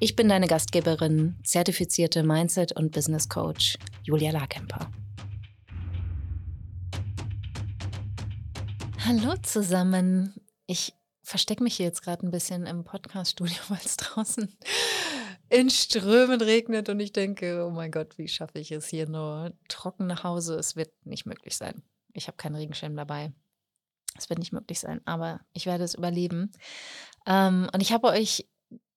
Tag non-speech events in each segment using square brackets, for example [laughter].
Ich bin deine Gastgeberin, zertifizierte Mindset- und Business Coach Julia Larkemper. Hallo zusammen. Ich verstecke mich hier jetzt gerade ein bisschen im Podcaststudio, [laughs] weil es draußen in Strömen regnet und ich denke, oh mein Gott, wie schaffe ich es hier nur trocken nach Hause? Es wird nicht möglich sein. Ich habe keinen Regenschirm dabei. Es wird nicht möglich sein, aber ich werde es überleben. Ähm, und ich habe euch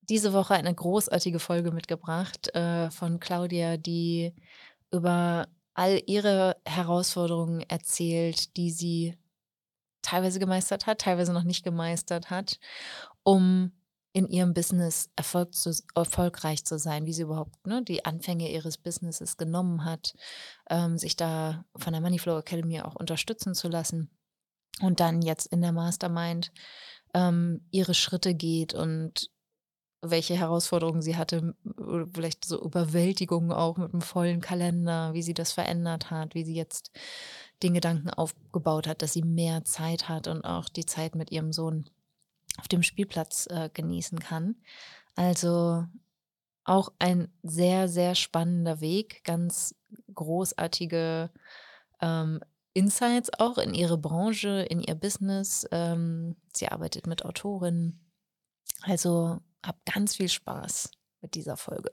diese Woche eine großartige Folge mitgebracht äh, von Claudia, die über all ihre Herausforderungen erzählt, die sie teilweise gemeistert hat, teilweise noch nicht gemeistert hat, um in ihrem Business Erfolg zu, erfolgreich zu sein, wie sie überhaupt ne, die Anfänge ihres Businesses genommen hat, ähm, sich da von der Moneyflow Academy auch unterstützen zu lassen und dann jetzt in der Mastermind ähm, ihre Schritte geht und welche Herausforderungen sie hatte, vielleicht so Überwältigungen auch mit einem vollen Kalender, wie sie das verändert hat, wie sie jetzt den Gedanken aufgebaut hat, dass sie mehr Zeit hat und auch die Zeit mit ihrem Sohn auf dem Spielplatz äh, genießen kann. Also auch ein sehr, sehr spannender Weg, ganz großartige ähm, Insights auch in ihre Branche, in ihr Business. Ähm, sie arbeitet mit Autorinnen. Also hab ganz viel Spaß mit dieser Folge.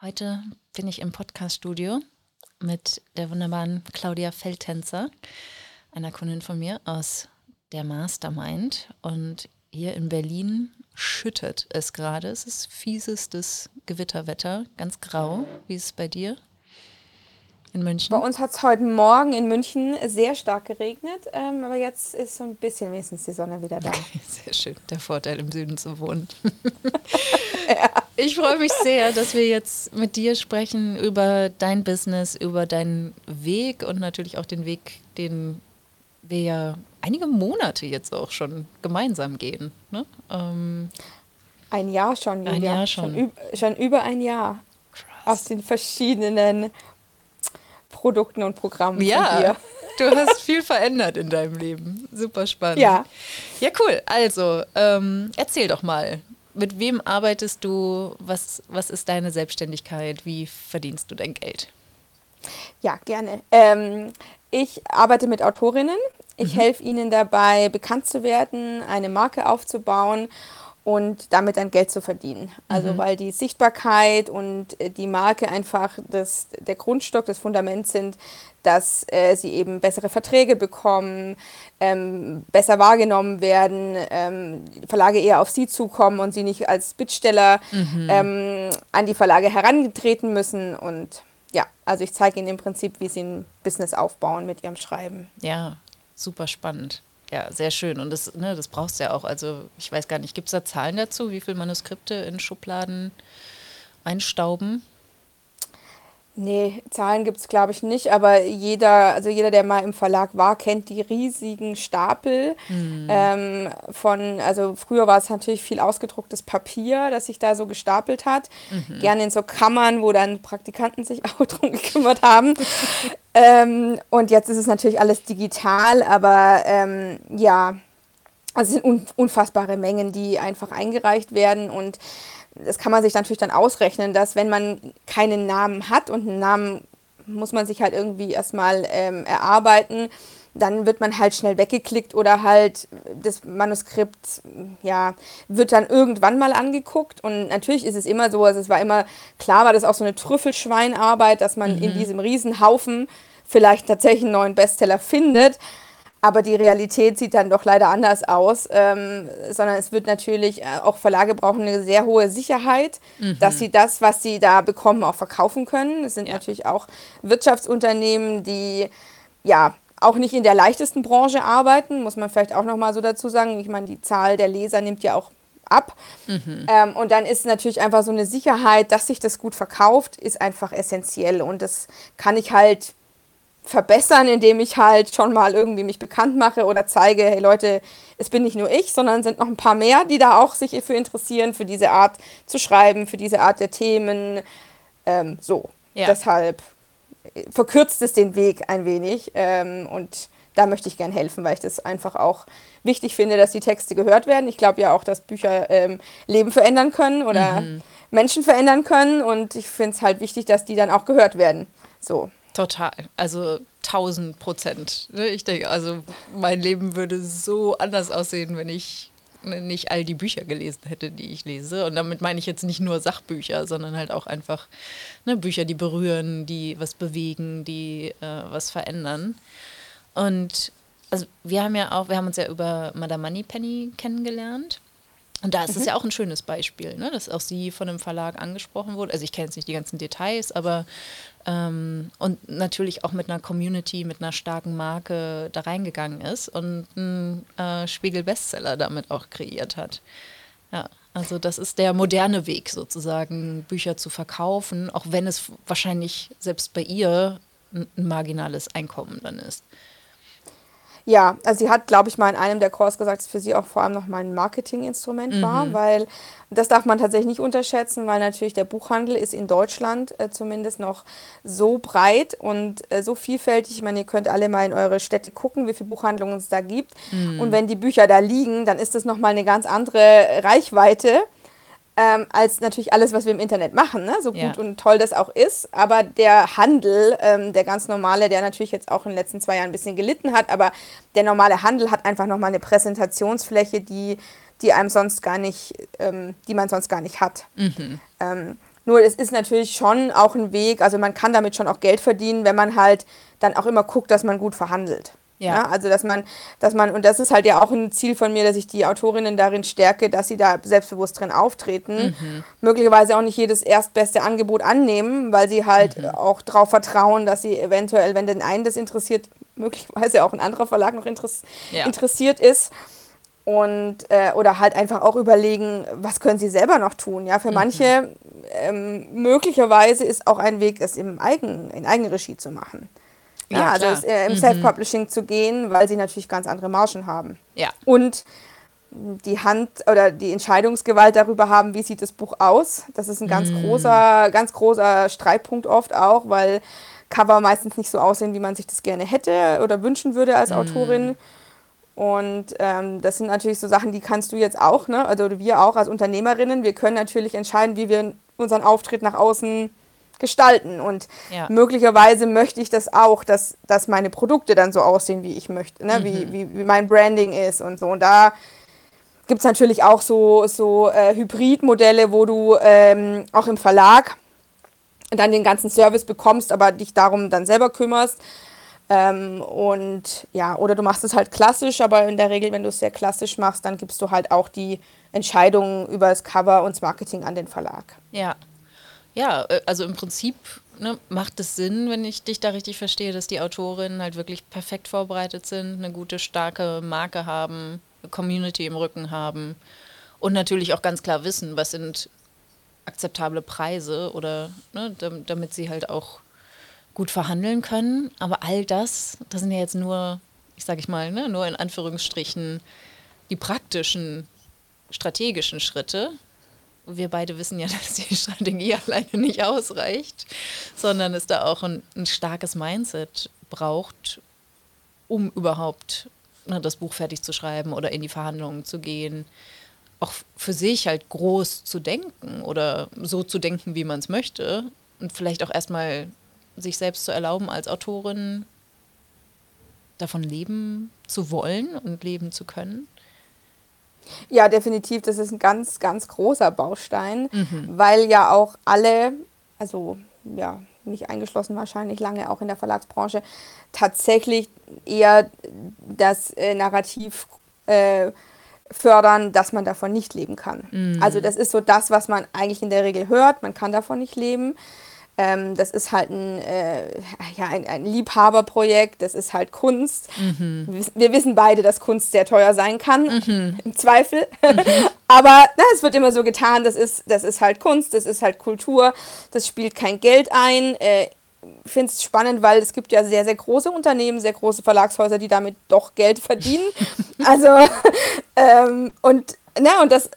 Heute bin ich im Podcaststudio mit der wunderbaren Claudia Feldtänzer, einer Kundin von mir aus der Mastermind. Und hier in Berlin schüttet es gerade. Es ist fiesestes Gewitterwetter, ganz grau. Wie ist es bei dir? In München? Bei uns hat es heute Morgen in München sehr stark geregnet, ähm, aber jetzt ist so ein bisschen wenigstens die Sonne wieder da. Okay, [laughs] sehr schön, der Vorteil im Süden zu wohnen. [laughs] ja. Ich freue mich sehr, dass wir jetzt mit dir sprechen über dein Business, über deinen Weg und natürlich auch den Weg, den wir ja einige Monate jetzt auch schon gemeinsam gehen. Ne? Ähm, ein Jahr schon, Julia. Ein Jahr schon. Schon, schon über ein Jahr. Krass. Aus den verschiedenen Produkten und Programmen ja. Du hast viel verändert in deinem Leben. Super spannend. Ja. Ja, cool. Also, ähm, erzähl doch mal. Mit wem arbeitest du? Was, was ist deine Selbstständigkeit? Wie verdienst du dein Geld? Ja, gerne. Ähm, ich arbeite mit Autorinnen. Ich mhm. helfe ihnen dabei, bekannt zu werden, eine Marke aufzubauen und damit dann Geld zu verdienen. Also mhm. weil die Sichtbarkeit und äh, die Marke einfach das, der Grundstock, das Fundament sind, dass äh, sie eben bessere Verträge bekommen, ähm, besser wahrgenommen werden, ähm, Verlage eher auf sie zukommen und sie nicht als Bittsteller mhm. ähm, an die Verlage herangetreten müssen. Und ja, also ich zeige ihnen im Prinzip, wie sie ein Business aufbauen mit ihrem Schreiben. Ja, super spannend. Ja, sehr schön. Und das, ne, das brauchst du ja auch. Also ich weiß gar nicht, gibt es da Zahlen dazu, wie viele Manuskripte in Schubladen einstauben? Nee, Zahlen gibt es, glaube ich, nicht, aber jeder, also jeder, der mal im Verlag war, kennt die riesigen Stapel mhm. ähm, von, also früher war es natürlich viel ausgedrucktes Papier, das sich da so gestapelt hat. Mhm. Gerne in so Kammern, wo dann Praktikanten sich [laughs] auch drum gekümmert haben. ähm, und jetzt ist es natürlich alles digital, aber ähm, ja, also es sind unfassbare Mengen, die einfach eingereicht werden und das kann man sich natürlich dann ausrechnen, dass wenn man keinen Namen hat und einen Namen muss man sich halt irgendwie erstmal ähm, erarbeiten, dann wird man halt schnell weggeklickt oder halt das Manuskript, ja, wird dann irgendwann mal angeguckt. Und natürlich ist es immer so, also es war immer, klar war das auch so eine Trüffelschweinarbeit, dass man mhm. in diesem Riesenhaufen vielleicht tatsächlich einen neuen Bestseller findet. Aber die Realität sieht dann doch leider anders aus, ähm, sondern es wird natürlich, äh, auch Verlage brauchen eine sehr hohe Sicherheit, mhm. dass sie das, was sie da bekommen, auch verkaufen können. Es sind ja. natürlich auch Wirtschaftsunternehmen, die ja auch nicht in der leichtesten Branche arbeiten, muss man vielleicht auch nochmal so dazu sagen. Ich meine, die Zahl der Leser nimmt ja auch ab. Mhm. Ähm, und dann ist natürlich einfach so eine Sicherheit, dass sich das gut verkauft, ist einfach essentiell. Und das kann ich halt verbessern, indem ich halt schon mal irgendwie mich bekannt mache oder zeige, hey Leute, es bin nicht nur ich, sondern sind noch ein paar mehr, die da auch sich für interessieren, für diese Art zu schreiben, für diese Art der Themen. Ähm, so. Ja. Deshalb verkürzt es den Weg ein wenig. Ähm, und da möchte ich gern helfen, weil ich das einfach auch wichtig finde, dass die Texte gehört werden. Ich glaube ja auch, dass Bücher ähm, Leben verändern können oder mhm. Menschen verändern können. Und ich finde es halt wichtig, dass die dann auch gehört werden. So. Total. Also tausend Prozent. Ne? Ich denke, also mein Leben würde so anders aussehen, wenn ich nicht all die Bücher gelesen hätte, die ich lese. Und damit meine ich jetzt nicht nur Sachbücher, sondern halt auch einfach ne, Bücher, die berühren, die was bewegen, die äh, was verändern. Und also wir haben ja auch, wir haben uns ja über Madame Moneypenny kennengelernt. Und da ist es mhm. ja auch ein schönes Beispiel, ne? dass auch sie von einem Verlag angesprochen wurde. Also ich kenne jetzt nicht die ganzen Details, aber ähm, und natürlich auch mit einer Community, mit einer starken Marke da reingegangen ist und einen äh, Spiegel-Bestseller damit auch kreiert hat. Ja, also das ist der moderne Weg sozusagen, Bücher zu verkaufen, auch wenn es wahrscheinlich selbst bei ihr ein, ein marginales Einkommen dann ist. Ja, also sie hat, glaube ich, mal in einem der Calls gesagt, dass für sie auch vor allem noch mal ein Marketinginstrument mhm. war, weil das darf man tatsächlich nicht unterschätzen, weil natürlich der Buchhandel ist in Deutschland äh, zumindest noch so breit und äh, so vielfältig. Ich meine, ihr könnt alle mal in eure Städte gucken, wie viele Buchhandlungen es da gibt. Mhm. Und wenn die Bücher da liegen, dann ist das noch mal eine ganz andere Reichweite ähm, als natürlich alles, was wir im Internet machen, ne? so gut ja. und toll das auch ist. Aber der Handel, ähm, der ganz normale, der natürlich jetzt auch in den letzten zwei Jahren ein bisschen gelitten hat, aber der normale Handel hat einfach nochmal eine Präsentationsfläche, die, die einem sonst gar nicht, ähm, die man sonst gar nicht hat. Mhm. Ähm, nur es ist natürlich schon auch ein Weg, also man kann damit schon auch Geld verdienen, wenn man halt dann auch immer guckt, dass man gut verhandelt. Ja. ja. also dass man, dass man, und das ist halt ja auch ein Ziel von mir, dass ich die Autorinnen darin stärke, dass sie da selbstbewusst drin auftreten. Mhm. Möglicherweise auch nicht jedes erstbeste Angebot annehmen, weil sie halt mhm. auch darauf vertrauen, dass sie eventuell, wenn den einen das interessiert, [laughs] möglicherweise auch ein anderer Verlag noch interess ja. interessiert ist. Und äh, oder halt einfach auch überlegen, was können sie selber noch tun. Ja, für mhm. manche ähm, möglicherweise ist auch ein Weg, es im Eigen, in Eigenregie zu machen. Ja, ja also es, äh, im mhm. Self-Publishing zu gehen, weil sie natürlich ganz andere Margen haben. Ja. Und die Hand oder die Entscheidungsgewalt darüber haben, wie sieht das Buch aus. Das ist ein ganz mm. großer, ganz großer Streitpunkt oft auch, weil Cover meistens nicht so aussehen, wie man sich das gerne hätte oder wünschen würde als mm. Autorin. Und ähm, das sind natürlich so Sachen, die kannst du jetzt auch, ne? Also wir auch als Unternehmerinnen, wir können natürlich entscheiden, wie wir unseren Auftritt nach außen gestalten. Und ja. möglicherweise möchte ich das auch, dass, dass meine Produkte dann so aussehen, wie ich möchte, ne? Mhm. wie, wie, wie mein Branding ist und so. Und da gibt es natürlich auch so, so äh, Hybridmodelle, wo du ähm, auch im Verlag dann den ganzen Service bekommst, aber dich darum dann selber kümmerst. Ähm, und ja, oder du machst es halt klassisch, aber in der Regel, wenn du es sehr klassisch machst, dann gibst du halt auch die Entscheidungen über das Cover und das Marketing an den Verlag. Ja, ja, äh, also im Prinzip ne, macht es Sinn, wenn ich dich da richtig verstehe, dass die Autorinnen halt wirklich perfekt vorbereitet sind, eine gute, starke Marke haben, eine Community im Rücken haben und natürlich auch ganz klar wissen, was sind akzeptable Preise oder ne, damit sie halt auch gut verhandeln können. Aber all das, das sind ja jetzt nur, ich sage ich mal, ne, nur in Anführungsstrichen die praktischen, strategischen Schritte, wir beide wissen ja, [laughs] dass die Strategie alleine nicht ausreicht, sondern es da auch ein, ein starkes Mindset braucht, um überhaupt ne, das Buch fertig zu schreiben oder in die Verhandlungen zu gehen. Auch für sich halt groß zu denken oder so zu denken, wie man es möchte. Und vielleicht auch erstmal sich selbst zu erlauben, als Autorin davon leben zu wollen und leben zu können. Ja, definitiv. Das ist ein ganz, ganz großer Baustein, mhm. weil ja auch alle, also ja, mich eingeschlossen wahrscheinlich lange auch in der Verlagsbranche, tatsächlich eher das äh, Narrativ äh, fördern, dass man davon nicht leben kann. Mhm. Also das ist so das, was man eigentlich in der Regel hört. Man kann davon nicht leben. Ähm, das ist halt ein, äh, ja, ein, ein, Liebhaberprojekt, das ist halt Kunst. Mhm. Wir, wir, wissen beide, dass Kunst sehr teuer sein kann, mhm. im Zweifel. Mhm. [laughs] Aber na, es wird immer so getan, das ist, das ist halt Kunst, das ist halt Kultur, das spielt kein Geld ein. Äh, finde es spannend, weil es gibt ja sehr, sehr große Unternehmen, sehr große Verlagshäuser, die damit doch Geld verdienen. [laughs] also, ähm, und na, und das,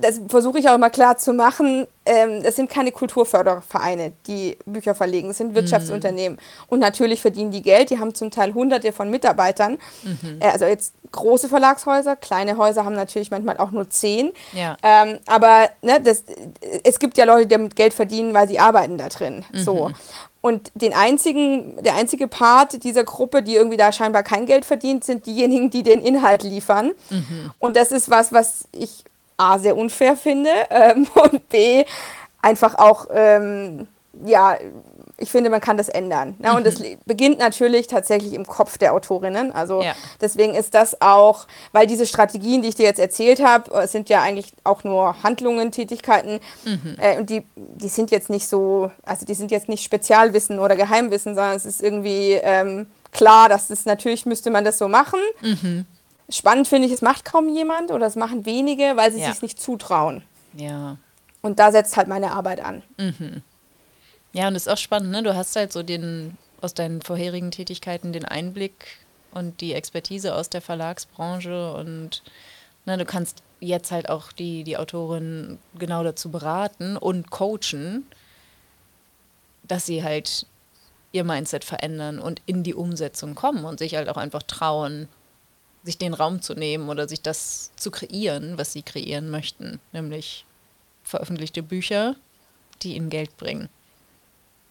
das versuche ich auch immer klar zu machen. Ähm, das sind keine Kulturfördervereine, die Bücher verlegen. Es sind. Wirtschaftsunternehmen. Mhm. Und natürlich verdienen die Geld. Die haben zum Teil hunderte von Mitarbeitern. Mhm. Äh, also jetzt große Verlagshäuser. Kleine Häuser haben natürlich manchmal auch nur zehn. Ja. Ähm, aber ne, das, es gibt ja Leute, die damit Geld verdienen, weil sie arbeiten da drin. Mhm. So. Und den einzigen, der einzige Part dieser Gruppe, die irgendwie da scheinbar kein Geld verdient, sind diejenigen, die den Inhalt liefern. Mhm. Und das ist was, was ich A sehr unfair finde ähm, [laughs] und B einfach auch ähm, ja ich finde, man kann das ändern. Ne? Und es mhm. beginnt natürlich tatsächlich im Kopf der Autorinnen. Also ja. deswegen ist das auch, weil diese Strategien, die ich dir jetzt erzählt habe, sind ja eigentlich auch nur Handlungen, Tätigkeiten. Mhm. Äh, und die, die sind jetzt nicht so, also die sind jetzt nicht Spezialwissen oder Geheimwissen, sondern es ist irgendwie ähm, klar, dass es natürlich müsste man das so machen. Mhm. Spannend finde ich, es macht kaum jemand oder es machen wenige, weil sie ja. sich nicht zutrauen. Ja. Und da setzt halt meine Arbeit an. Mhm. Ja, und das ist auch spannend, ne? Du hast halt so den aus deinen vorherigen Tätigkeiten den Einblick und die Expertise aus der Verlagsbranche und ne, du kannst jetzt halt auch die, die Autorin genau dazu beraten und coachen, dass sie halt ihr Mindset verändern und in die Umsetzung kommen und sich halt auch einfach trauen, sich den Raum zu nehmen oder sich das zu kreieren, was sie kreieren möchten, nämlich veröffentlichte Bücher, die ihnen Geld bringen.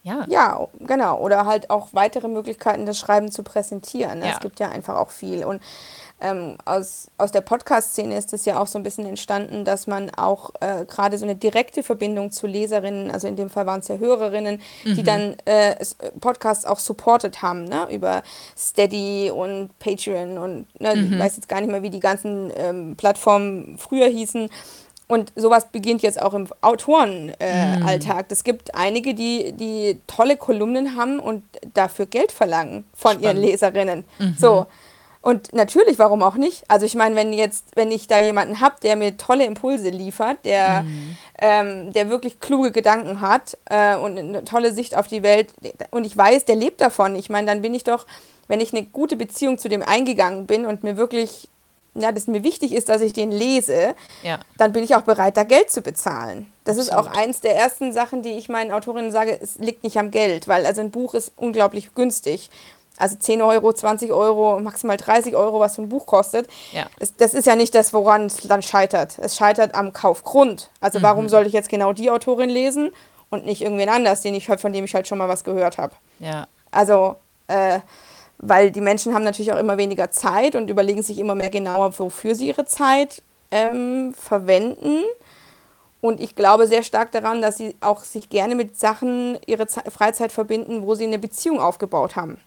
Ja. Ja, genau. Oder halt auch weitere Möglichkeiten, das Schreiben zu präsentieren. Ja. Es gibt ja einfach auch viel. Und ähm, aus, aus der Podcast-Szene ist es ja auch so ein bisschen entstanden, dass man auch äh, gerade so eine direkte Verbindung zu Leserinnen, also in dem Fall waren es ja Hörerinnen, mhm. die dann äh, Podcasts auch supported haben, ne? über Steady und Patreon und ne, mhm. ich weiß jetzt gar nicht mehr, wie die ganzen ähm, Plattformen früher hießen. Und sowas beginnt jetzt auch im Autorenalltag. Es äh, mhm. gibt einige, die, die tolle Kolumnen haben und dafür Geld verlangen von Spannend. ihren Leserinnen. Mhm. So. Und natürlich, warum auch nicht? Also ich meine, wenn jetzt, wenn ich da jemanden habe, der mir tolle Impulse liefert, der, mhm. ähm, der wirklich kluge Gedanken hat äh, und eine tolle Sicht auf die Welt und ich weiß, der lebt davon. Ich meine, dann bin ich doch, wenn ich eine gute Beziehung zu dem eingegangen bin und mir wirklich ja, dass mir wichtig ist, dass ich den lese, ja. dann bin ich auch bereit, da Geld zu bezahlen. Das Absolut. ist auch eins der ersten Sachen, die ich meinen Autorinnen sage, es liegt nicht am Geld, weil also ein Buch ist unglaublich günstig. Also 10 Euro, 20 Euro, maximal 30 Euro, was so ein Buch kostet. Ja. Das, das ist ja nicht das, woran es dann scheitert. Es scheitert am Kaufgrund. Also mhm. warum soll ich jetzt genau die Autorin lesen und nicht irgendwen anders, den ich, von dem ich halt schon mal was gehört habe. Ja. Also äh, weil die Menschen haben natürlich auch immer weniger Zeit und überlegen sich immer mehr genauer, wofür sie ihre Zeit ähm, verwenden. Und ich glaube sehr stark daran, dass sie auch sich gerne mit Sachen ihre Ze Freizeit verbinden, wo sie eine Beziehung aufgebaut haben.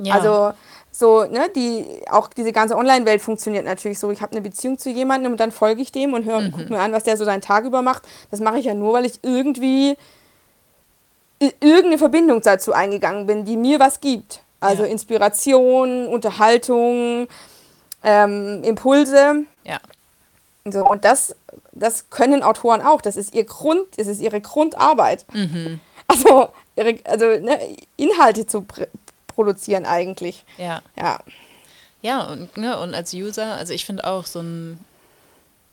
Ja. Also so, ne, die, auch diese ganze Online-Welt funktioniert natürlich so. Ich habe eine Beziehung zu jemandem und dann folge ich dem und höre mhm. guck mir an, was der so seinen Tag über macht. Das mache ich ja nur, weil ich irgendwie irgendeine Verbindung dazu eingegangen bin, die mir was gibt. Also ja. Inspiration, Unterhaltung, ähm, Impulse. Ja. So, und das, das können Autoren auch. Das ist ihr Grund, das ist ihre Grundarbeit. Mhm. Also, ihre, also ne, Inhalte zu produzieren eigentlich. Ja. Ja. Ja, und, ne, und als User, also ich finde auch, so ein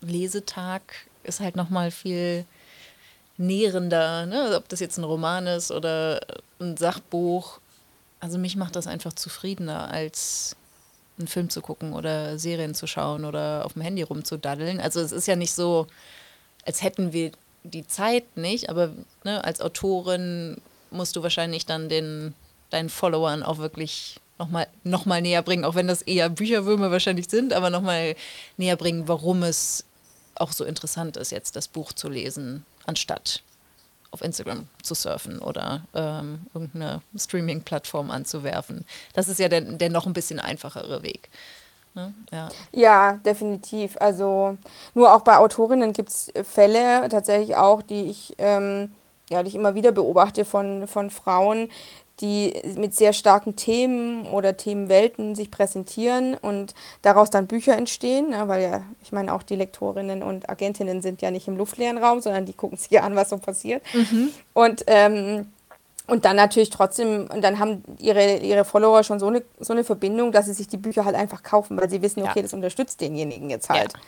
Lesetag ist halt nochmal viel nährender, ne? ob das jetzt ein Roman ist oder ein Sachbuch also mich macht das einfach zufriedener, als einen Film zu gucken oder Serien zu schauen oder auf dem Handy rumzudaddeln. Also es ist ja nicht so, als hätten wir die Zeit nicht, aber ne, als Autorin musst du wahrscheinlich dann den, deinen Followern auch wirklich nochmal noch mal näher bringen, auch wenn das eher Bücherwürmer wahrscheinlich sind, aber nochmal näher bringen, warum es auch so interessant ist, jetzt das Buch zu lesen, anstatt auf Instagram zu surfen oder ähm, irgendeine Streaming-Plattform anzuwerfen. Das ist ja der, der noch ein bisschen einfachere Weg. Ne? Ja. ja, definitiv. Also nur auch bei Autorinnen gibt es Fälle tatsächlich auch, die ich ähm, ja, die ich immer wieder beobachte von, von Frauen, die mit sehr starken Themen oder Themenwelten sich präsentieren und daraus dann Bücher entstehen, ne, weil ja, ich meine, auch die Lektorinnen und Agentinnen sind ja nicht im luftleeren Raum, sondern die gucken [laughs] sich ja an, was so passiert. Mhm. Und, ähm, und dann natürlich trotzdem, und dann haben ihre, ihre Follower schon so eine, so eine Verbindung, dass sie sich die Bücher halt einfach kaufen, weil sie wissen, okay, ja. das unterstützt denjenigen jetzt halt. Ja.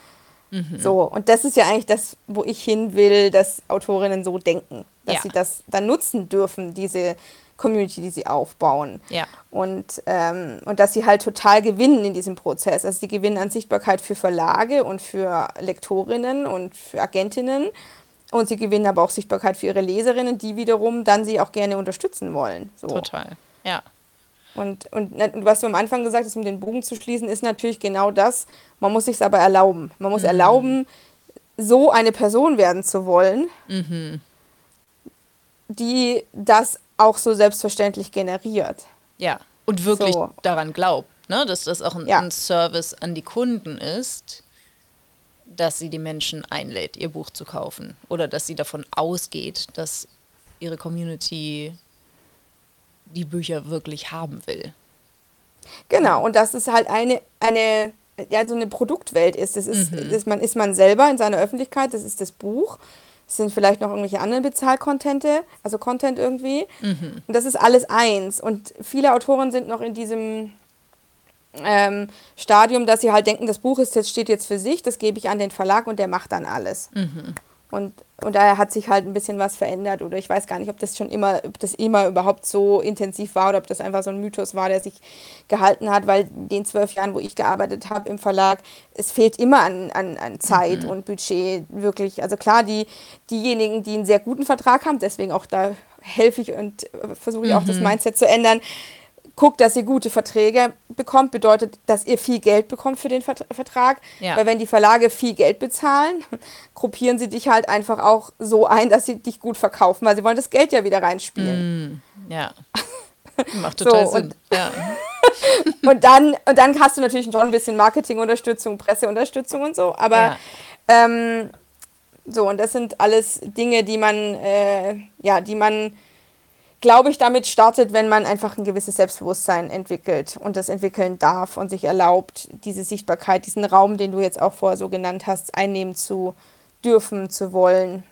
Mhm. So, und das ist ja eigentlich das, wo ich hin will, dass Autorinnen so denken, dass ja. sie das dann nutzen dürfen, diese Community, die sie aufbauen. Ja. Und, ähm, und dass sie halt total gewinnen in diesem Prozess. Also sie gewinnen an Sichtbarkeit für Verlage und für Lektorinnen und für Agentinnen. Und sie gewinnen aber auch Sichtbarkeit für ihre Leserinnen, die wiederum dann sie auch gerne unterstützen wollen. So. Total, ja. Und, und, und was du am Anfang gesagt hast, um den Bogen zu schließen, ist natürlich genau das. Man muss sich aber erlauben. Man muss mhm. erlauben, so eine Person werden zu wollen, mhm. die das auch so selbstverständlich generiert. Ja, und wirklich so. daran glaubt, ne? dass das auch ein, ja. ein Service an die Kunden ist, dass sie die Menschen einlädt, ihr Buch zu kaufen. Oder dass sie davon ausgeht, dass ihre Community die Bücher wirklich haben will. Genau, und dass es halt eine, eine, ja, so eine Produktwelt ist. Das ist, mhm. das man, ist man selber in seiner Öffentlichkeit, das ist das Buch. Sind vielleicht noch irgendwelche anderen Bezahlcontente, also Content irgendwie. Mhm. Und das ist alles eins. Und viele Autoren sind noch in diesem ähm, Stadium, dass sie halt denken, das Buch ist jetzt, steht jetzt für sich, das gebe ich an den Verlag und der macht dann alles. Mhm. Und, und daher hat sich halt ein bisschen was verändert oder ich weiß gar nicht, ob das schon immer, ob das immer überhaupt so intensiv war oder ob das einfach so ein Mythos war, der sich gehalten hat, weil in den zwölf Jahren, wo ich gearbeitet habe im Verlag, es fehlt immer an, an, an Zeit mhm. und Budget wirklich. Also klar, die, diejenigen, die einen sehr guten Vertrag haben, deswegen auch da helfe ich und versuche ich auch das mhm. Mindset zu ändern, guckt, dass ihr gute Verträge bekommt, bedeutet, dass ihr viel Geld bekommt für den Vertrag. Ja. Weil wenn die Verlage viel Geld bezahlen, [laughs] gruppieren sie dich halt einfach auch so ein, dass sie dich gut verkaufen, weil sie wollen das Geld ja wieder reinspielen. Mm, ja. [laughs] Macht total so, Sinn. Und, ja. [laughs] und, dann, und dann hast du natürlich schon ein bisschen Marketingunterstützung, Presseunterstützung und so, aber ja. ähm, so, und das sind alles Dinge, die man, äh, ja, die man glaube ich, damit startet, wenn man einfach ein gewisses Selbstbewusstsein entwickelt und das entwickeln darf und sich erlaubt, diese Sichtbarkeit, diesen Raum, den du jetzt auch vorher so genannt hast, einnehmen zu dürfen, zu wollen.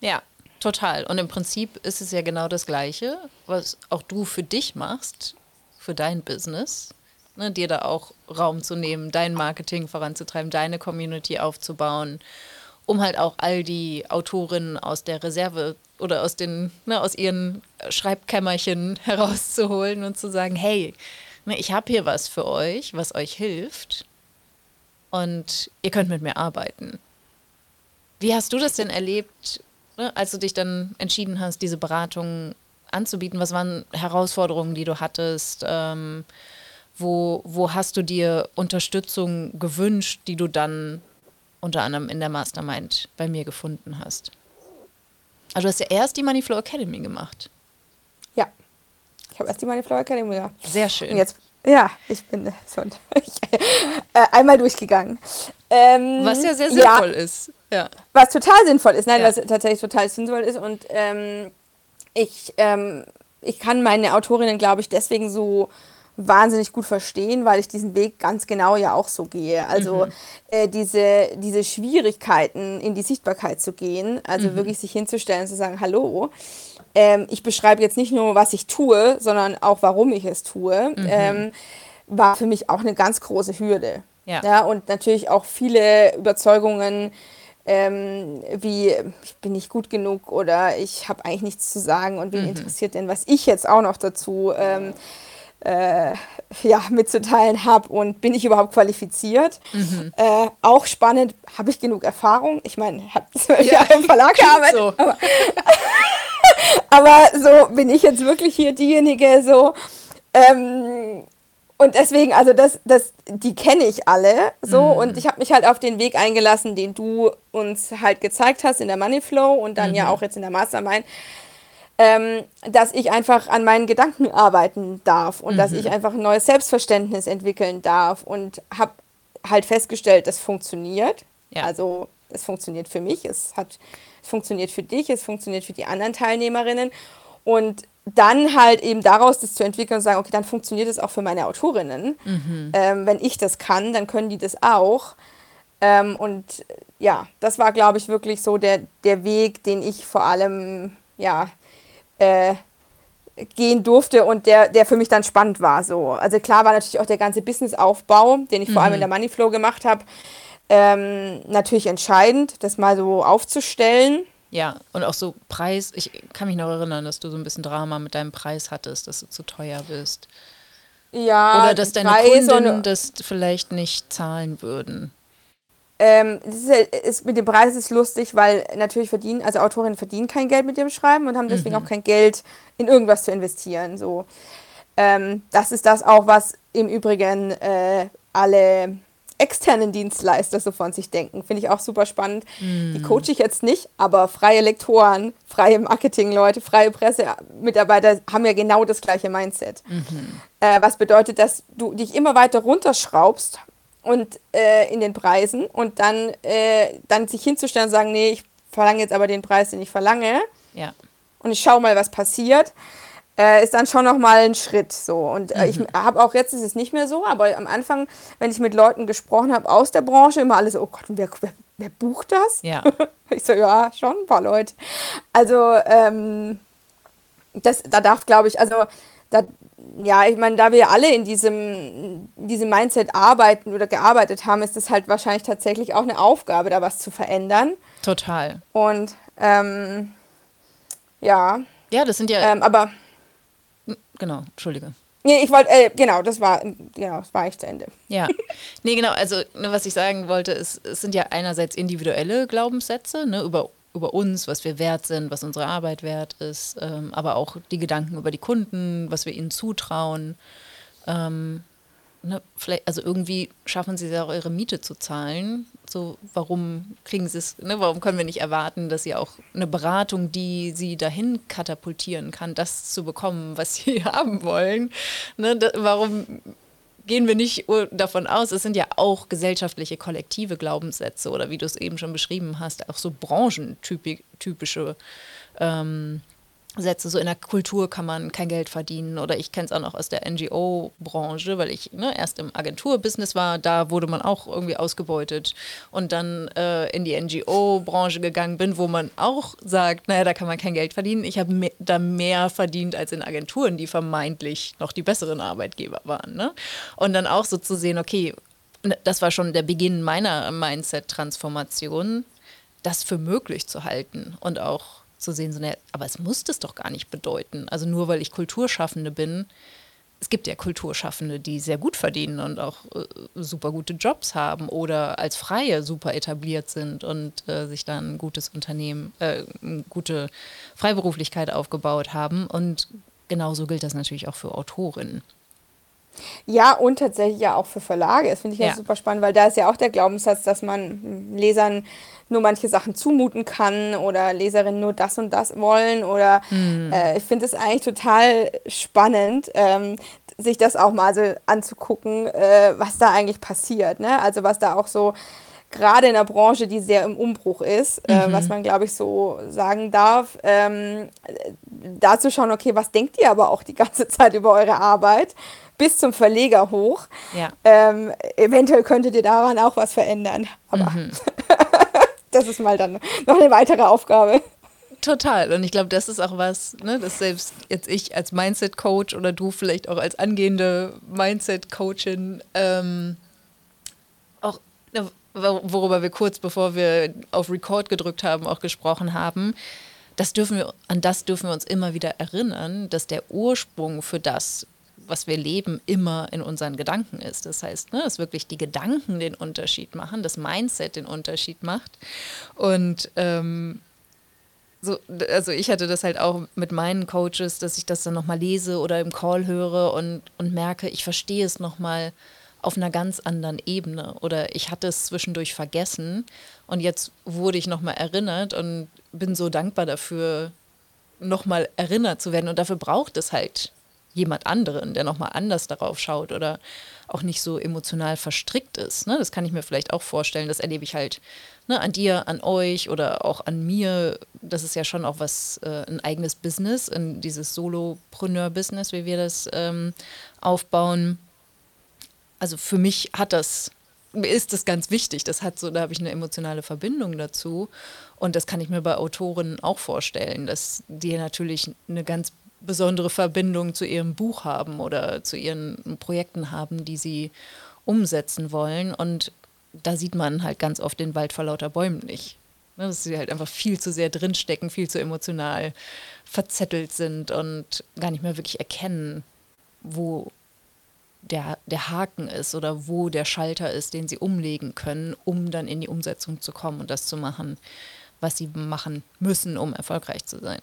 Ja, total. Und im Prinzip ist es ja genau das Gleiche, was auch du für dich machst, für dein Business. Ne, dir da auch Raum zu nehmen, dein Marketing voranzutreiben, deine Community aufzubauen, um halt auch all die Autorinnen aus der Reserve oder aus den, ne, aus ihren Schreibkämmerchen [laughs] herauszuholen und zu sagen, hey, ne, ich habe hier was für euch, was euch hilft und ihr könnt mit mir arbeiten. Wie hast du das denn erlebt, ne, als du dich dann entschieden hast, diese Beratung anzubieten? Was waren Herausforderungen, die du hattest? Ähm, wo, wo hast du dir Unterstützung gewünscht, die du dann unter anderem in der Mastermind bei mir gefunden hast? Also du hast ja erst die Moneyflow Academy gemacht. Ja, ich habe erst die Moneyflow Academy gemacht. Sehr schön. Und jetzt, ja, ich bin [laughs] so äh, einmal durchgegangen. Ähm, was ja sehr sinnvoll ja, ist. Ja. Was total sinnvoll ist. Nein, ja. was tatsächlich total sinnvoll ist. Und ähm, ich, ähm, ich kann meine Autorinnen, glaube ich, deswegen so wahnsinnig gut verstehen, weil ich diesen Weg ganz genau ja auch so gehe. Also mhm. äh, diese, diese Schwierigkeiten in die Sichtbarkeit zu gehen, also mhm. wirklich sich hinzustellen und zu sagen, hallo, ähm, ich beschreibe jetzt nicht nur, was ich tue, sondern auch, warum ich es tue, mhm. ähm, war für mich auch eine ganz große Hürde. Ja. ja und natürlich auch viele Überzeugungen, ähm, wie ich bin nicht gut genug oder ich habe eigentlich nichts zu sagen und wen mhm. interessiert denn, was ich jetzt auch noch dazu ähm, äh, ja, mitzuteilen habe und bin ich überhaupt qualifiziert. Mhm. Äh, auch spannend, habe ich genug Erfahrung? Ich meine, ich [laughs] habe zwölf ja, Jahre im Verlag gearbeitet. So. Aber, [laughs] aber, so bin ich jetzt wirklich hier diejenige so. Ähm, und deswegen, also das, das, die kenne ich alle so mhm. und ich habe mich halt auf den Weg eingelassen, den du uns halt gezeigt hast in der Moneyflow und dann mhm. ja auch jetzt in der Mastermind ähm, dass ich einfach an meinen Gedanken arbeiten darf und mhm. dass ich einfach ein neues Selbstverständnis entwickeln darf und habe halt festgestellt, das funktioniert. Ja. Also es funktioniert für mich. Es hat es funktioniert für dich, es funktioniert für die anderen Teilnehmerinnen und dann halt eben daraus das zu entwickeln und sagen, okay, dann funktioniert es auch für meine Autorinnen. Mhm. Ähm, wenn ich das kann, dann können die das auch. Ähm, und ja, das war, glaube ich, wirklich so der, der Weg, den ich vor allem, ja, äh, gehen durfte und der, der für mich dann spannend war. So. Also klar war natürlich auch der ganze Businessaufbau, den ich mhm. vor allem in mhm. der Moneyflow gemacht habe, ähm, natürlich entscheidend, das mal so aufzustellen. Ja, und auch so Preis, ich kann mich noch erinnern, dass du so ein bisschen Drama mit deinem Preis hattest, dass du zu teuer bist. Ja. Oder dass deine Kunden das vielleicht nicht zahlen würden. Ähm, ist, ist, mit dem Preis ist lustig, weil natürlich verdienen, also Autorinnen verdienen kein Geld mit dem Schreiben und haben deswegen mhm. auch kein Geld in irgendwas zu investieren. So. Ähm, das ist das auch, was im Übrigen äh, alle externen Dienstleister so von sich denken. Finde ich auch super spannend. Mm. Die coache ich jetzt nicht, aber freie Lektoren, freie Marketingleute, freie Pressemitarbeiter haben ja genau das gleiche Mindset. Mhm. Äh, was bedeutet, dass du dich immer weiter runterschraubst und äh, in den Preisen und dann, äh, dann sich hinzustellen und sagen, nee, ich verlange jetzt aber den Preis, den ich verlange. Ja. Und ich schaue mal, was passiert äh, ist dann schon nochmal ein Schritt so. Und äh, mhm. ich habe auch jetzt ist es nicht mehr so, aber am Anfang, wenn ich mit Leuten gesprochen habe aus der Branche, immer alle so, oh Gott, wer, wer, wer bucht das? Ja. [laughs] ich so, ja, schon ein paar Leute. Also, ähm, das, da darf, glaube ich, also, da, ja, ich meine, da wir alle in diesem, in diesem Mindset arbeiten oder gearbeitet haben, ist es halt wahrscheinlich tatsächlich auch eine Aufgabe, da was zu verändern. Total. Und ähm, ja. Ja, das sind ja. Ähm, aber Genau, Entschuldige. Nee, ich wollte, äh, genau, das war, genau, das war ich zu Ende. Ja. Nee, genau, also ne, was ich sagen wollte, ist, es sind ja einerseits individuelle Glaubenssätze, ne, über, über uns, was wir wert sind, was unsere Arbeit wert ist, ähm, aber auch die Gedanken über die Kunden, was wir ihnen zutrauen. Ähm, ne, also irgendwie schaffen sie es ja auch, ihre Miete zu zahlen. So, warum kriegen sie es, ne, warum können wir nicht erwarten, dass sie auch eine Beratung, die sie dahin katapultieren kann, das zu bekommen, was [laughs] sie haben wollen? Ne, da, warum gehen wir nicht davon aus, es sind ja auch gesellschaftliche kollektive Glaubenssätze oder wie du es eben schon beschrieben hast, auch so branchentypische ähm, Sätze, so in der Kultur kann man kein Geld verdienen oder ich kenne es auch noch aus der NGO-Branche, weil ich ne, erst im Agenturbusiness war, da wurde man auch irgendwie ausgebeutet und dann äh, in die NGO-Branche gegangen bin, wo man auch sagt, naja, da kann man kein Geld verdienen. Ich habe me da mehr verdient als in Agenturen, die vermeintlich noch die besseren Arbeitgeber waren. Ne? Und dann auch so zu sehen, okay, das war schon der Beginn meiner Mindset-Transformation, das für möglich zu halten und auch zu sehen, so, aber es muss das doch gar nicht bedeuten. Also nur weil ich Kulturschaffende bin, es gibt ja Kulturschaffende, die sehr gut verdienen und auch äh, super gute Jobs haben oder als Freie super etabliert sind und äh, sich dann ein gutes Unternehmen, äh, gute Freiberuflichkeit aufgebaut haben. Und genauso gilt das natürlich auch für Autorinnen. Ja, und tatsächlich ja auch für Verlage. Das finde ich ja, ja super spannend, weil da ist ja auch der Glaubenssatz, dass man Lesern nur manche Sachen zumuten kann oder Leserinnen nur das und das wollen. Oder mhm. äh, ich finde es eigentlich total spannend, ähm, sich das auch mal so anzugucken, äh, was da eigentlich passiert. Ne? Also was da auch so gerade in der Branche, die sehr im Umbruch ist, äh, mhm. äh, was man, glaube ich, so sagen darf, ähm, da zu schauen, okay, was denkt ihr aber auch die ganze [laughs] Zeit über eure Arbeit? Bis zum Verleger hoch. Ja. Ähm, eventuell könntet ihr daran auch was verändern. Aber mhm. [laughs] das ist mal dann noch eine weitere Aufgabe. Total. Und ich glaube, das ist auch was, ne, dass selbst jetzt ich als Mindset-Coach oder du vielleicht auch als angehende Mindset-Coachin ähm, auch, ne, worüber wir kurz bevor wir auf Record gedrückt haben, auch gesprochen haben, das dürfen wir, an das dürfen wir uns immer wieder erinnern, dass der Ursprung für das, was wir leben, immer in unseren Gedanken ist. Das heißt, ne, dass wirklich die Gedanken den Unterschied machen, das Mindset den Unterschied macht. Und ähm, so, also ich hatte das halt auch mit meinen Coaches, dass ich das dann nochmal lese oder im Call höre und, und merke, ich verstehe es nochmal auf einer ganz anderen Ebene oder ich hatte es zwischendurch vergessen und jetzt wurde ich nochmal erinnert und bin so dankbar dafür, nochmal erinnert zu werden und dafür braucht es halt jemand anderen, der nochmal anders darauf schaut oder auch nicht so emotional verstrickt ist. Ne? Das kann ich mir vielleicht auch vorstellen. Das erlebe ich halt ne, an dir, an euch oder auch an mir. Das ist ja schon auch was, äh, ein eigenes Business, in dieses Solopreneur-Business, wie wir das ähm, aufbauen. Also für mich hat das, ist das ganz wichtig. Das hat so, da habe ich eine emotionale Verbindung dazu. Und das kann ich mir bei Autoren auch vorstellen, dass die natürlich eine ganz besondere Verbindung zu ihrem Buch haben oder zu ihren Projekten haben, die sie umsetzen wollen. Und da sieht man halt ganz oft den Wald vor lauter Bäumen nicht. Ne, dass sie halt einfach viel zu sehr drinstecken, viel zu emotional verzettelt sind und gar nicht mehr wirklich erkennen, wo der, der Haken ist oder wo der Schalter ist, den sie umlegen können, um dann in die Umsetzung zu kommen und das zu machen, was sie machen müssen, um erfolgreich zu sein.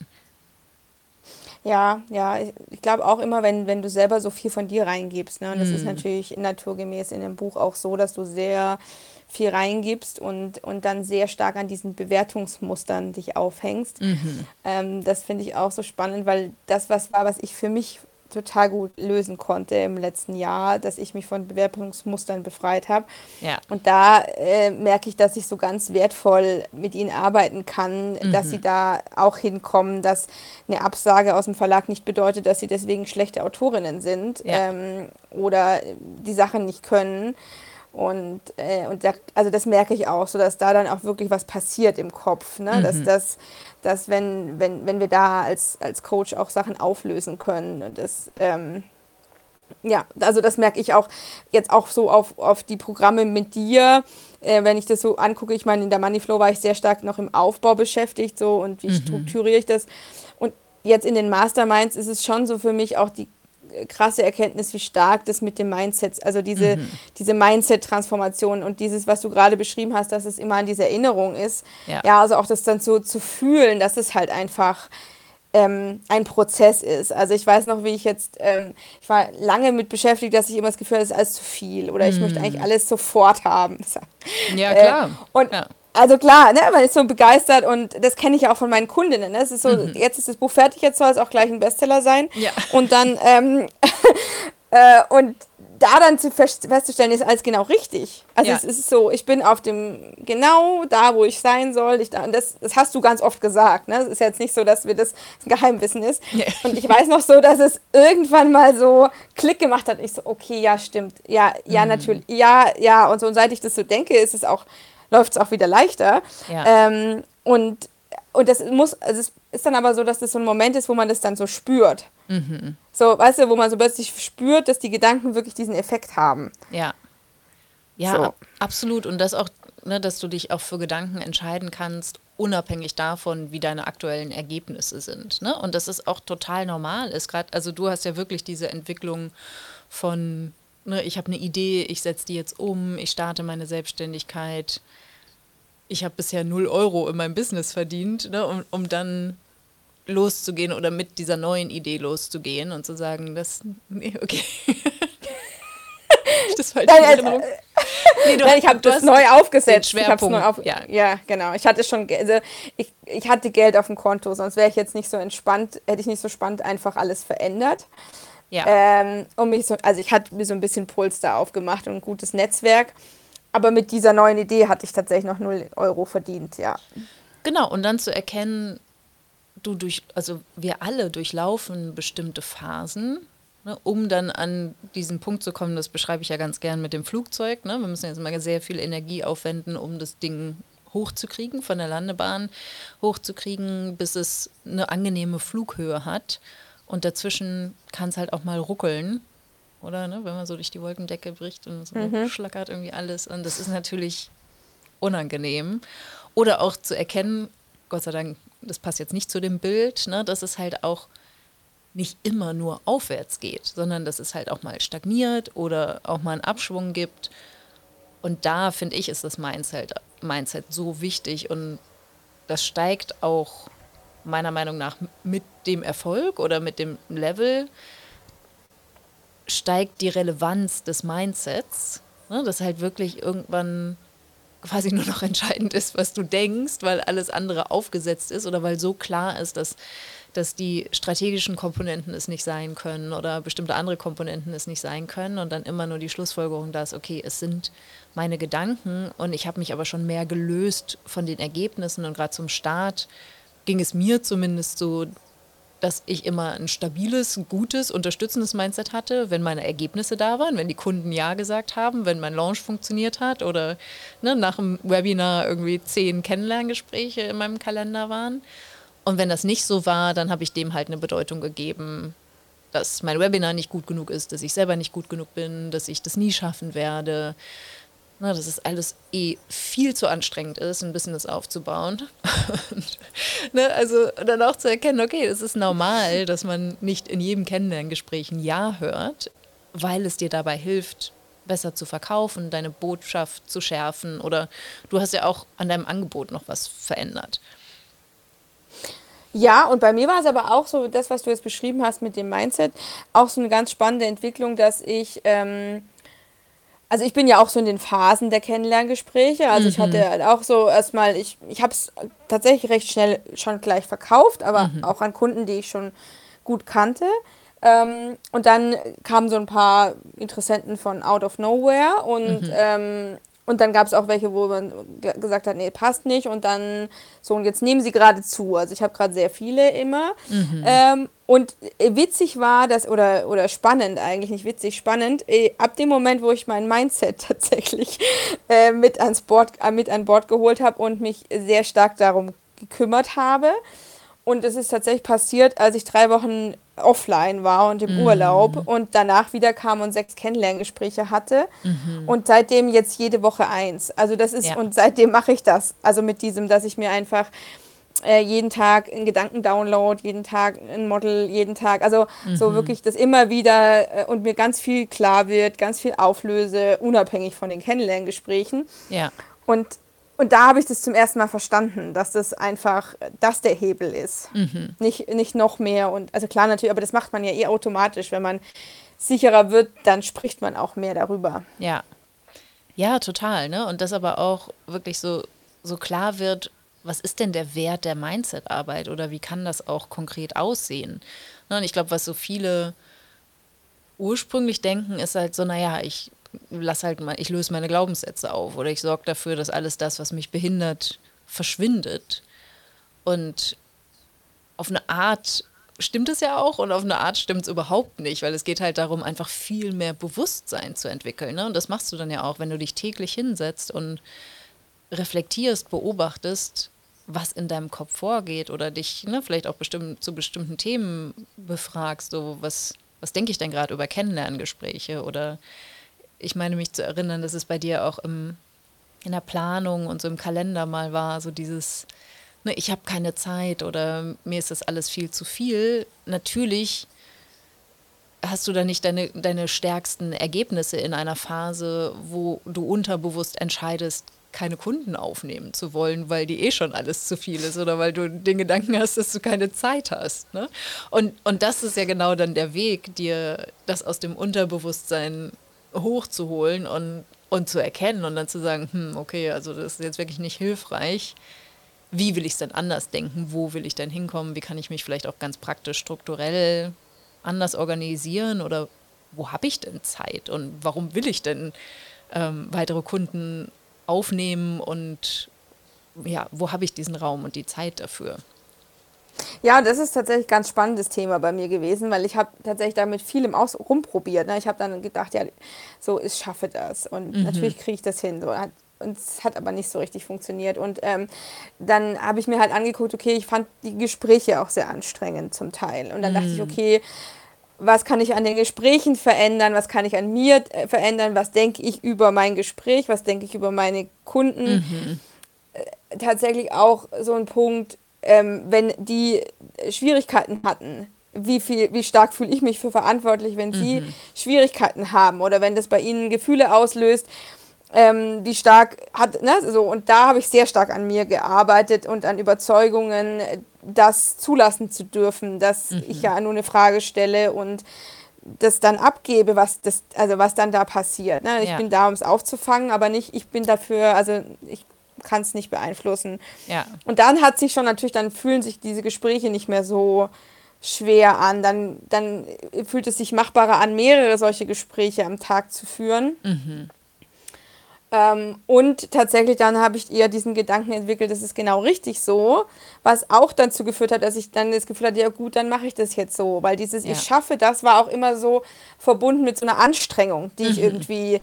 Ja, ja, ich glaube auch immer, wenn, wenn du selber so viel von dir reingibst, ne? Und das ist mhm. natürlich naturgemäß in dem Buch auch so, dass du sehr viel reingibst und, und dann sehr stark an diesen Bewertungsmustern dich aufhängst. Mhm. Ähm, das finde ich auch so spannend, weil das was war, was ich für mich total gut lösen konnte im letzten Jahr, dass ich mich von Bewerbungsmustern befreit habe. Ja. Und da äh, merke ich, dass ich so ganz wertvoll mit ihnen arbeiten kann, mhm. dass sie da auch hinkommen, dass eine Absage aus dem Verlag nicht bedeutet, dass sie deswegen schlechte Autorinnen sind ja. ähm, oder die Sachen nicht können. Und, äh, und da, also das merke ich auch, so dass da dann auch wirklich was passiert im Kopf. Ne? Mhm. Dass, dass, dass wenn, wenn, wenn wir da als, als Coach auch Sachen auflösen können, das, ähm, ja, also das merke ich auch jetzt auch so auf, auf die Programme mit dir. Äh, wenn ich das so angucke, ich meine, in der Moneyflow war ich sehr stark noch im Aufbau beschäftigt, so und wie mhm. strukturiere ich das. Und jetzt in den Masterminds ist es schon so für mich auch die krasse Erkenntnis, wie stark das mit dem Mindset, also diese, mhm. diese Mindset-Transformation und dieses, was du gerade beschrieben hast, dass es immer an diese Erinnerung ist. Ja. ja, also auch das dann so zu fühlen, dass es halt einfach ähm, ein Prozess ist. Also ich weiß noch, wie ich jetzt, ähm, ich war lange mit beschäftigt, dass ich immer das Gefühl habe, es ist alles zu viel oder ich möchte eigentlich mhm. alles sofort haben. [laughs] Ja, klar. Äh, und ja. Also klar, ne, man ist so begeistert und das kenne ich ja auch von meinen Kundinnen. Ne? Es ist so, mhm. jetzt ist das Buch fertig, jetzt soll es auch gleich ein Bestseller sein. Ja. Und dann, ähm, [laughs] äh, und da dann zu festzustellen, ist alles genau richtig. Also ja. es ist so, ich bin auf dem, genau da, wo ich sein soll. Ich, das, das hast du ganz oft gesagt. Ne? Es ist jetzt nicht so, dass wir das ein Geheimwissen ist. Ja. Und ich weiß noch so, dass es irgendwann mal so Klick gemacht hat. Ich so, okay, ja, stimmt. Ja, ja, mhm. natürlich. Ja, ja. Und so, und seit ich das so denke, ist es auch läuft es auch wieder leichter. Ja. Ähm, und, und das muss, also es ist dann aber so, dass das so ein Moment ist, wo man das dann so spürt. Mhm. So, weißt du, wo man so plötzlich spürt, dass die Gedanken wirklich diesen Effekt haben. Ja. Ja, so. absolut. Und das auch, ne, dass du dich auch für Gedanken entscheiden kannst, unabhängig davon, wie deine aktuellen Ergebnisse sind. Ne? Und das ist auch total normal. Ist grad, also du hast ja wirklich diese Entwicklung von ne, ich habe eine Idee, ich setze die jetzt um, ich starte meine Selbstständigkeit. Ich habe bisher 0 Euro in meinem Business verdient, ne, um, um dann loszugehen oder mit dieser neuen Idee loszugehen und zu sagen, das, nee, okay. [laughs] das falsch Nein, äh, nee, Nein, ich habe das neu aufgesetzt. Schwerpunkt. Neu auf, ja. ja, genau. Ich hatte schon, also ich, ich hatte Geld auf dem Konto, sonst wäre ich jetzt nicht so entspannt, hätte ich nicht so spannend einfach alles verändert. Ja. Ähm, und mich so, also ich hatte mir so ein bisschen Puls da aufgemacht und ein gutes Netzwerk. Aber mit dieser neuen Idee hatte ich tatsächlich noch 0 Euro verdient, ja. Genau, und dann zu erkennen, du durch, also wir alle durchlaufen bestimmte Phasen, ne, um dann an diesen Punkt zu kommen, das beschreibe ich ja ganz gern mit dem Flugzeug. Ne? Wir müssen jetzt mal sehr viel Energie aufwenden, um das Ding hochzukriegen, von der Landebahn hochzukriegen, bis es eine angenehme Flughöhe hat. Und dazwischen kann es halt auch mal ruckeln. Oder, ne? wenn man so durch die Wolkendecke bricht und so mhm. schlackert irgendwie alles. Und das ist natürlich unangenehm. Oder auch zu erkennen, Gott sei Dank, das passt jetzt nicht zu dem Bild, ne? dass es halt auch nicht immer nur aufwärts geht, sondern dass es halt auch mal stagniert oder auch mal einen Abschwung gibt. Und da finde ich, ist das Mindset, Mindset so wichtig und das steigt auch meiner Meinung nach mit dem Erfolg oder mit dem Level steigt die Relevanz des Mindsets, ne, dass halt wirklich irgendwann quasi nur noch [laughs] entscheidend ist, was du denkst, weil alles andere aufgesetzt ist oder weil so klar ist, dass dass die strategischen Komponenten es nicht sein können oder bestimmte andere Komponenten es nicht sein können und dann immer nur die Schlussfolgerung da ist, okay, es sind meine Gedanken und ich habe mich aber schon mehr gelöst von den Ergebnissen und gerade zum Start ging es mir zumindest so, dass ich immer ein stabiles, gutes, unterstützendes Mindset hatte, wenn meine Ergebnisse da waren, wenn die Kunden Ja gesagt haben, wenn mein Launch funktioniert hat oder ne, nach dem Webinar irgendwie zehn Kennenlerngespräche in meinem Kalender waren. Und wenn das nicht so war, dann habe ich dem halt eine Bedeutung gegeben, dass mein Webinar nicht gut genug ist, dass ich selber nicht gut genug bin, dass ich das nie schaffen werde, na, dass es alles eh viel zu anstrengend ist, ein Business aufzubauen. Und, [laughs] ne, also dann auch zu erkennen, okay, es ist normal, dass man nicht in jedem Kennenlerngespräch ein Ja hört, weil es dir dabei hilft, besser zu verkaufen, deine Botschaft zu schärfen oder du hast ja auch an deinem Angebot noch was verändert. Ja, und bei mir war es aber auch so, das, was du jetzt beschrieben hast mit dem Mindset, auch so eine ganz spannende Entwicklung, dass ich ähm, also ich bin ja auch so in den Phasen der Kennenlerngespräche. Also mhm. ich hatte halt auch so erstmal, ich, ich habe es tatsächlich recht schnell schon gleich verkauft, aber mhm. auch an Kunden, die ich schon gut kannte. Ähm, und dann kamen so ein paar Interessenten von Out of Nowhere und mhm. ähm, und dann gab es auch welche, wo man gesagt hat, nee, passt nicht. Und dann so, und jetzt nehmen sie gerade zu. Also ich habe gerade sehr viele immer. Mhm. Ähm, und witzig war das, oder, oder spannend eigentlich, nicht witzig, spannend, äh, ab dem Moment, wo ich mein Mindset [laughs] tatsächlich äh, mit, ans Board, äh, mit an Bord geholt habe und mich sehr stark darum gekümmert habe. Und es ist tatsächlich passiert, als ich drei Wochen offline war und im mhm. Urlaub und danach wieder kam und sechs Kennenlerngespräche hatte mhm. und seitdem jetzt jede Woche eins. Also das ist, ja. und seitdem mache ich das. Also mit diesem, dass ich mir einfach äh, jeden Tag einen Gedankendownload, jeden Tag ein Model, jeden Tag, also mhm. so wirklich das immer wieder äh, und mir ganz viel klar wird, ganz viel auflöse, unabhängig von den Kennenlerngesprächen. Ja. Und und da habe ich das zum ersten Mal verstanden, dass das einfach, das der Hebel ist. Mhm. Nicht, nicht noch mehr. Und also klar natürlich, aber das macht man ja eh automatisch. Wenn man sicherer wird, dann spricht man auch mehr darüber. Ja. Ja, total. Ne? Und das aber auch wirklich so, so klar wird, was ist denn der Wert der Mindset-Arbeit oder wie kann das auch konkret aussehen? Ne? Und ich glaube, was so viele ursprünglich denken, ist halt so, naja, ich lass halt mal, ich löse meine Glaubenssätze auf oder ich sorge dafür, dass alles das, was mich behindert, verschwindet. Und auf eine Art stimmt es ja auch und auf eine Art stimmt es überhaupt nicht, weil es geht halt darum, einfach viel mehr Bewusstsein zu entwickeln. Ne? Und das machst du dann ja auch, wenn du dich täglich hinsetzt und reflektierst, beobachtest, was in deinem Kopf vorgeht oder dich ne, vielleicht auch bestimmt, zu bestimmten Themen befragst, so was, was denke ich denn gerade über Kennenlerngespräche oder ich meine mich zu erinnern, dass es bei dir auch im, in der Planung und so im Kalender mal war, so dieses, ne, ich habe keine Zeit oder mir ist das alles viel zu viel. Natürlich hast du da nicht deine, deine stärksten Ergebnisse in einer Phase, wo du unterbewusst entscheidest, keine Kunden aufnehmen zu wollen, weil die eh schon alles zu viel ist oder weil du den Gedanken hast, dass du keine Zeit hast. Ne? Und, und das ist ja genau dann der Weg, dir das aus dem Unterbewusstsein hochzuholen und, und zu erkennen und dann zu sagen, hm, okay, also das ist jetzt wirklich nicht hilfreich. Wie will ich es denn anders denken? Wo will ich denn hinkommen? Wie kann ich mich vielleicht auch ganz praktisch strukturell anders organisieren? Oder wo habe ich denn Zeit? Und warum will ich denn ähm, weitere Kunden aufnehmen? Und ja, wo habe ich diesen Raum und die Zeit dafür? Ja, das ist tatsächlich ein ganz spannendes Thema bei mir gewesen, weil ich habe tatsächlich damit vielem aus rumprobiert. Ne? Ich habe dann gedacht, ja, so, ich schaffe das und mhm. natürlich kriege ich das hin. So. Und es hat aber nicht so richtig funktioniert. Und ähm, dann habe ich mir halt angeguckt, okay, ich fand die Gespräche auch sehr anstrengend zum Teil. Und dann mhm. dachte ich, mhm. okay, was kann ich an den Gesprächen verändern, was kann ich an mir äh, verändern, was denke ich über mein Gespräch, was denke ich über meine Kunden. Mhm. Äh, tatsächlich auch so ein Punkt, ähm, wenn die Schwierigkeiten hatten, wie viel, wie stark fühle ich mich für verantwortlich, wenn sie mhm. Schwierigkeiten haben oder wenn das bei ihnen Gefühle auslöst, ähm, wie stark hat, ne, so, und da habe ich sehr stark an mir gearbeitet und an Überzeugungen, das zulassen zu dürfen, dass mhm. ich ja nur eine Frage stelle und das dann abgebe, was das, also was dann da passiert. Ne? Ich ja. bin da, um es aufzufangen, aber nicht, ich bin dafür, also ich kann es nicht beeinflussen. Ja. Und dann hat sich schon natürlich, dann fühlen sich diese Gespräche nicht mehr so schwer an. Dann, dann fühlt es sich machbarer an, mehrere solche Gespräche am Tag zu führen. Mhm. Ähm, und tatsächlich dann habe ich eher diesen Gedanken entwickelt, das ist genau richtig so, was auch dazu geführt hat, dass ich dann das Gefühl hatte, ja gut, dann mache ich das jetzt so, weil dieses Ja. Ich schaffe, das war auch immer so verbunden mit so einer Anstrengung, die ich irgendwie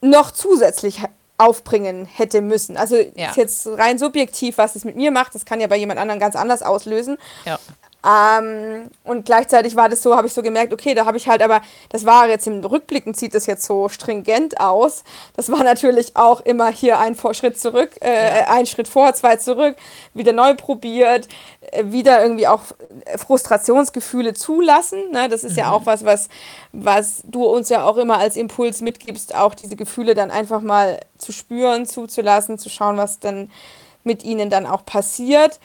noch zusätzlich aufbringen hätte müssen. Also Ja. ist jetzt rein subjektiv, was es mit mir macht, das kann ja bei jemand anderem ganz anders auslösen. Ja. Ähm, und gleichzeitig war das so, habe ich so gemerkt, okay, da habe ich halt aber, das war jetzt im Rückblicken, sieht das jetzt so stringent aus. Das war natürlich auch immer hier ein Vor- Schritt zurück, äh, Ja. ein Schritt vor, zwei zurück, wieder neu probiert, äh, wieder irgendwie auch Frustrationsgefühle zulassen. Ne? Das ist ja auch was, was, was du uns ja auch immer als Impuls mitgibst, auch diese Gefühle dann einfach mal zu spüren, zuzulassen, zu schauen, was dann mit ihnen dann auch passiert.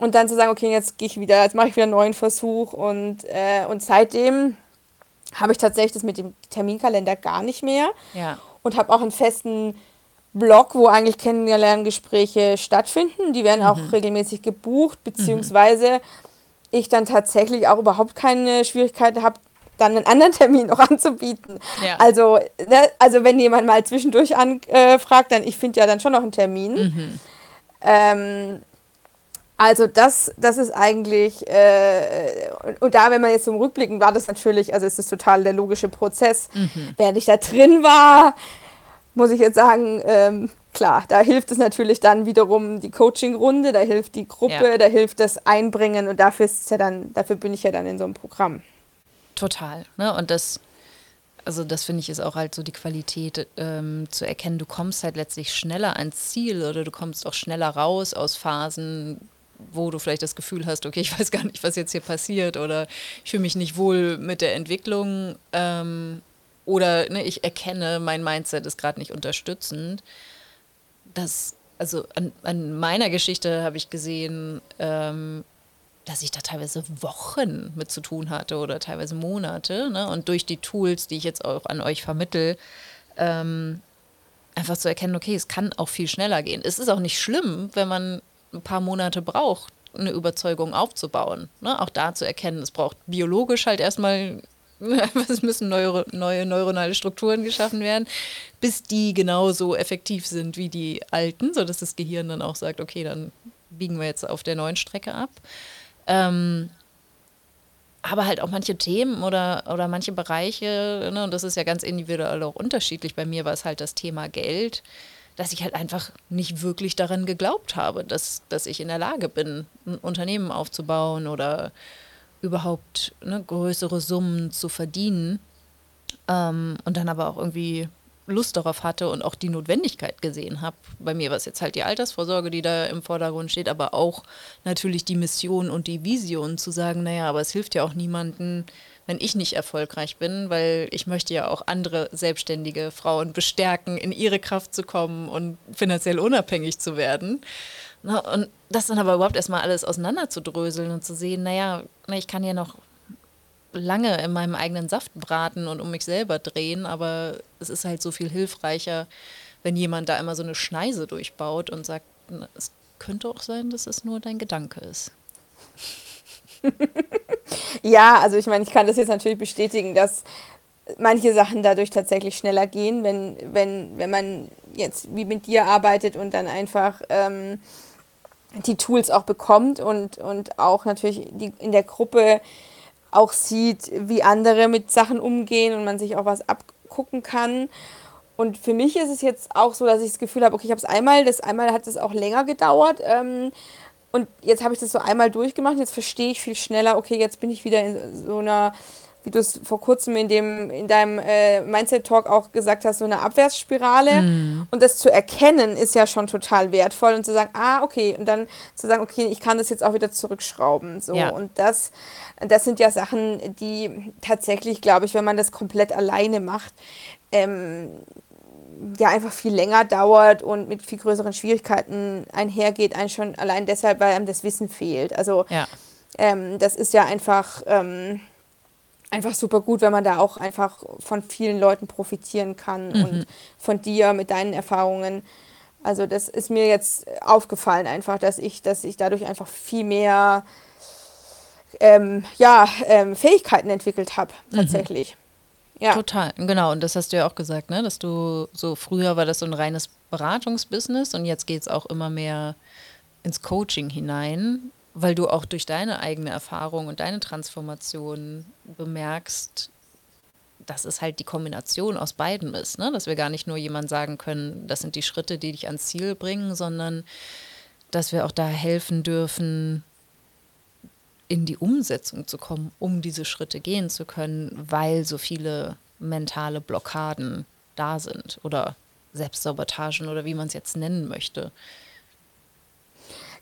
Und dann zu sagen, okay, jetzt gehe ich wieder, jetzt mache ich wieder einen neuen Versuch. Und, äh, und seitdem habe ich tatsächlich das mit dem Terminkalender gar nicht mehr Ja. und habe auch einen festen Blog, wo eigentlich Kennenlerngespräche stattfinden. Die werden auch regelmäßig gebucht, beziehungsweise ich dann tatsächlich auch überhaupt keine Schwierigkeiten habe, dann einen anderen [laughs] Termin noch anzubieten. Ja. Also, ne, also wenn jemand mal zwischendurch anfragt, dann ich finde ja dann schon noch einen Termin. Ähm, also das, das ist eigentlich, äh, und, und da, wenn man jetzt zum Rückblicken war das natürlich, also es ist total der logische Prozess. Während ich da drin war, muss ich jetzt sagen, ähm, klar, da hilft es natürlich dann wiederum die Coaching-Runde, da hilft die Gruppe, Ja. da hilft das Einbringen und dafür ist ja dann, dafür bin ich ja dann in so einem Programm. Total. Ne? Und das, also das finde ich ist auch halt so die Qualität ähm, zu erkennen, du kommst halt letztlich schneller ans Ziel oder du kommst auch schneller raus aus Phasen, wo du vielleicht das Gefühl hast, okay, ich [laughs] weiß gar nicht, was jetzt hier passiert oder ich fühle mich nicht wohl mit der Entwicklung ähm, oder ne, ich erkenne, mein Mindset ist gerade nicht unterstützend. Das, also an, an meiner Geschichte habe ich gesehen, ähm, dass ich da teilweise Wochen mit zu tun hatte oder teilweise Monate. Ne? Und durch die Tools, die ich jetzt auch an euch vermittel, ähm, einfach zu erkennen, okay, es kann auch viel schneller gehen. Es ist auch nicht schlimm, wenn man ein paar Monate braucht, eine Überzeugung aufzubauen. Ne? Auch da zu erkennen, es braucht biologisch halt erstmal, [laughs] es müssen neue, neue neuronale Strukturen geschaffen werden, bis die genauso effektiv sind wie die alten, sodass das Gehirn dann auch sagt, okay, dann biegen wir jetzt auf der neuen Strecke ab. Ähm, aber halt auch manche Themen oder, oder manche Bereiche, ne, und das ist ja ganz individuell auch unterschiedlich. Bei mir war es halt das Thema Geld, dass ich halt einfach nicht wirklich daran geglaubt habe, dass, dass ich in der Lage bin, ein Unternehmen aufzubauen oder überhaupt ne, größere Summen zu verdienen. Ähm, und dann aber auch irgendwie Lust darauf hatte und auch die Notwendigkeit gesehen habe. Bei mir war es jetzt halt die Altersvorsorge, die da im Vordergrund steht, aber auch natürlich die Mission und die Vision zu sagen, naja, aber es hilft ja auch niemandem, wenn ich nicht erfolgreich bin, weil ich möchte ja auch andere selbstständige Frauen bestärken, in ihre Kraft zu kommen und finanziell unabhängig zu werden. Und das dann aber überhaupt erstmal alles auseinanderzudröseln und zu sehen, naja, na, ich kann ja noch lange in meinem eigenen Saft braten und um mich selber drehen, aber es ist halt so viel hilfreicher, wenn jemand da immer so eine Schneise durchbaut und sagt, es könnte auch sein, dass es nur dein Gedanke ist. [laughs] Ja, also ich meine, ich kann das jetzt natürlich bestätigen, dass manche Sachen dadurch tatsächlich schneller gehen, wenn, wenn, wenn man jetzt wie mit dir arbeitet und dann einfach ähm, die Tools auch bekommt und, und auch natürlich die, in der Gruppe auch sieht, wie andere mit Sachen umgehen und man sich auch was abgucken kann. Und für mich ist es jetzt auch so, dass ich das Gefühl habe, okay, ich habe es einmal, das einmal hat es auch länger gedauert. Ähm, und jetzt habe ich das so einmal durchgemacht, jetzt verstehe ich viel schneller, okay, jetzt bin ich wieder in so einer, wie du es vor kurzem in, dem, in deinem äh, Mindset-Talk auch gesagt hast, so eine Abwärtsspirale. Und das zu erkennen, ist ja schon total wertvoll und zu sagen, ah, okay, und dann zu sagen, okay, ich kann das jetzt auch wieder zurückschrauben. So. Ja. Und das, das sind ja Sachen, die tatsächlich, glaube ich, wenn man das komplett alleine macht, ähm, ja einfach viel länger dauert und mit viel größeren Schwierigkeiten einhergeht, ein schon allein deshalb, weil einem das Wissen fehlt. Also Ja. ähm, das ist ja einfach, ähm, einfach super gut, wenn man da auch einfach von vielen Leuten profitieren kann und von dir mit deinen Erfahrungen. Also das ist mir jetzt aufgefallen einfach, dass ich, dass ich dadurch einfach viel mehr ähm, ja, ähm, Fähigkeiten entwickelt habe, mhm. tatsächlich. Mhm. Ja. Total, genau. Und das hast du ja auch gesagt, ne? dass du so früher war das so ein reines Beratungsbusiness und jetzt geht es auch immer mehr ins Coaching hinein, weil du auch durch deine eigene Erfahrung und deine Transformation bemerkst, dass es halt die Kombination aus beiden ist, ne? dass wir gar nicht nur jemand sagen können, das sind die Schritte, die dich ans Ziel bringen, sondern dass wir auch da helfen dürfen, in die Umsetzung zu kommen, um diese Schritte gehen zu können, weil so viele mentale Blockaden da sind oder Selbstsabotagen oder wie man es jetzt nennen möchte.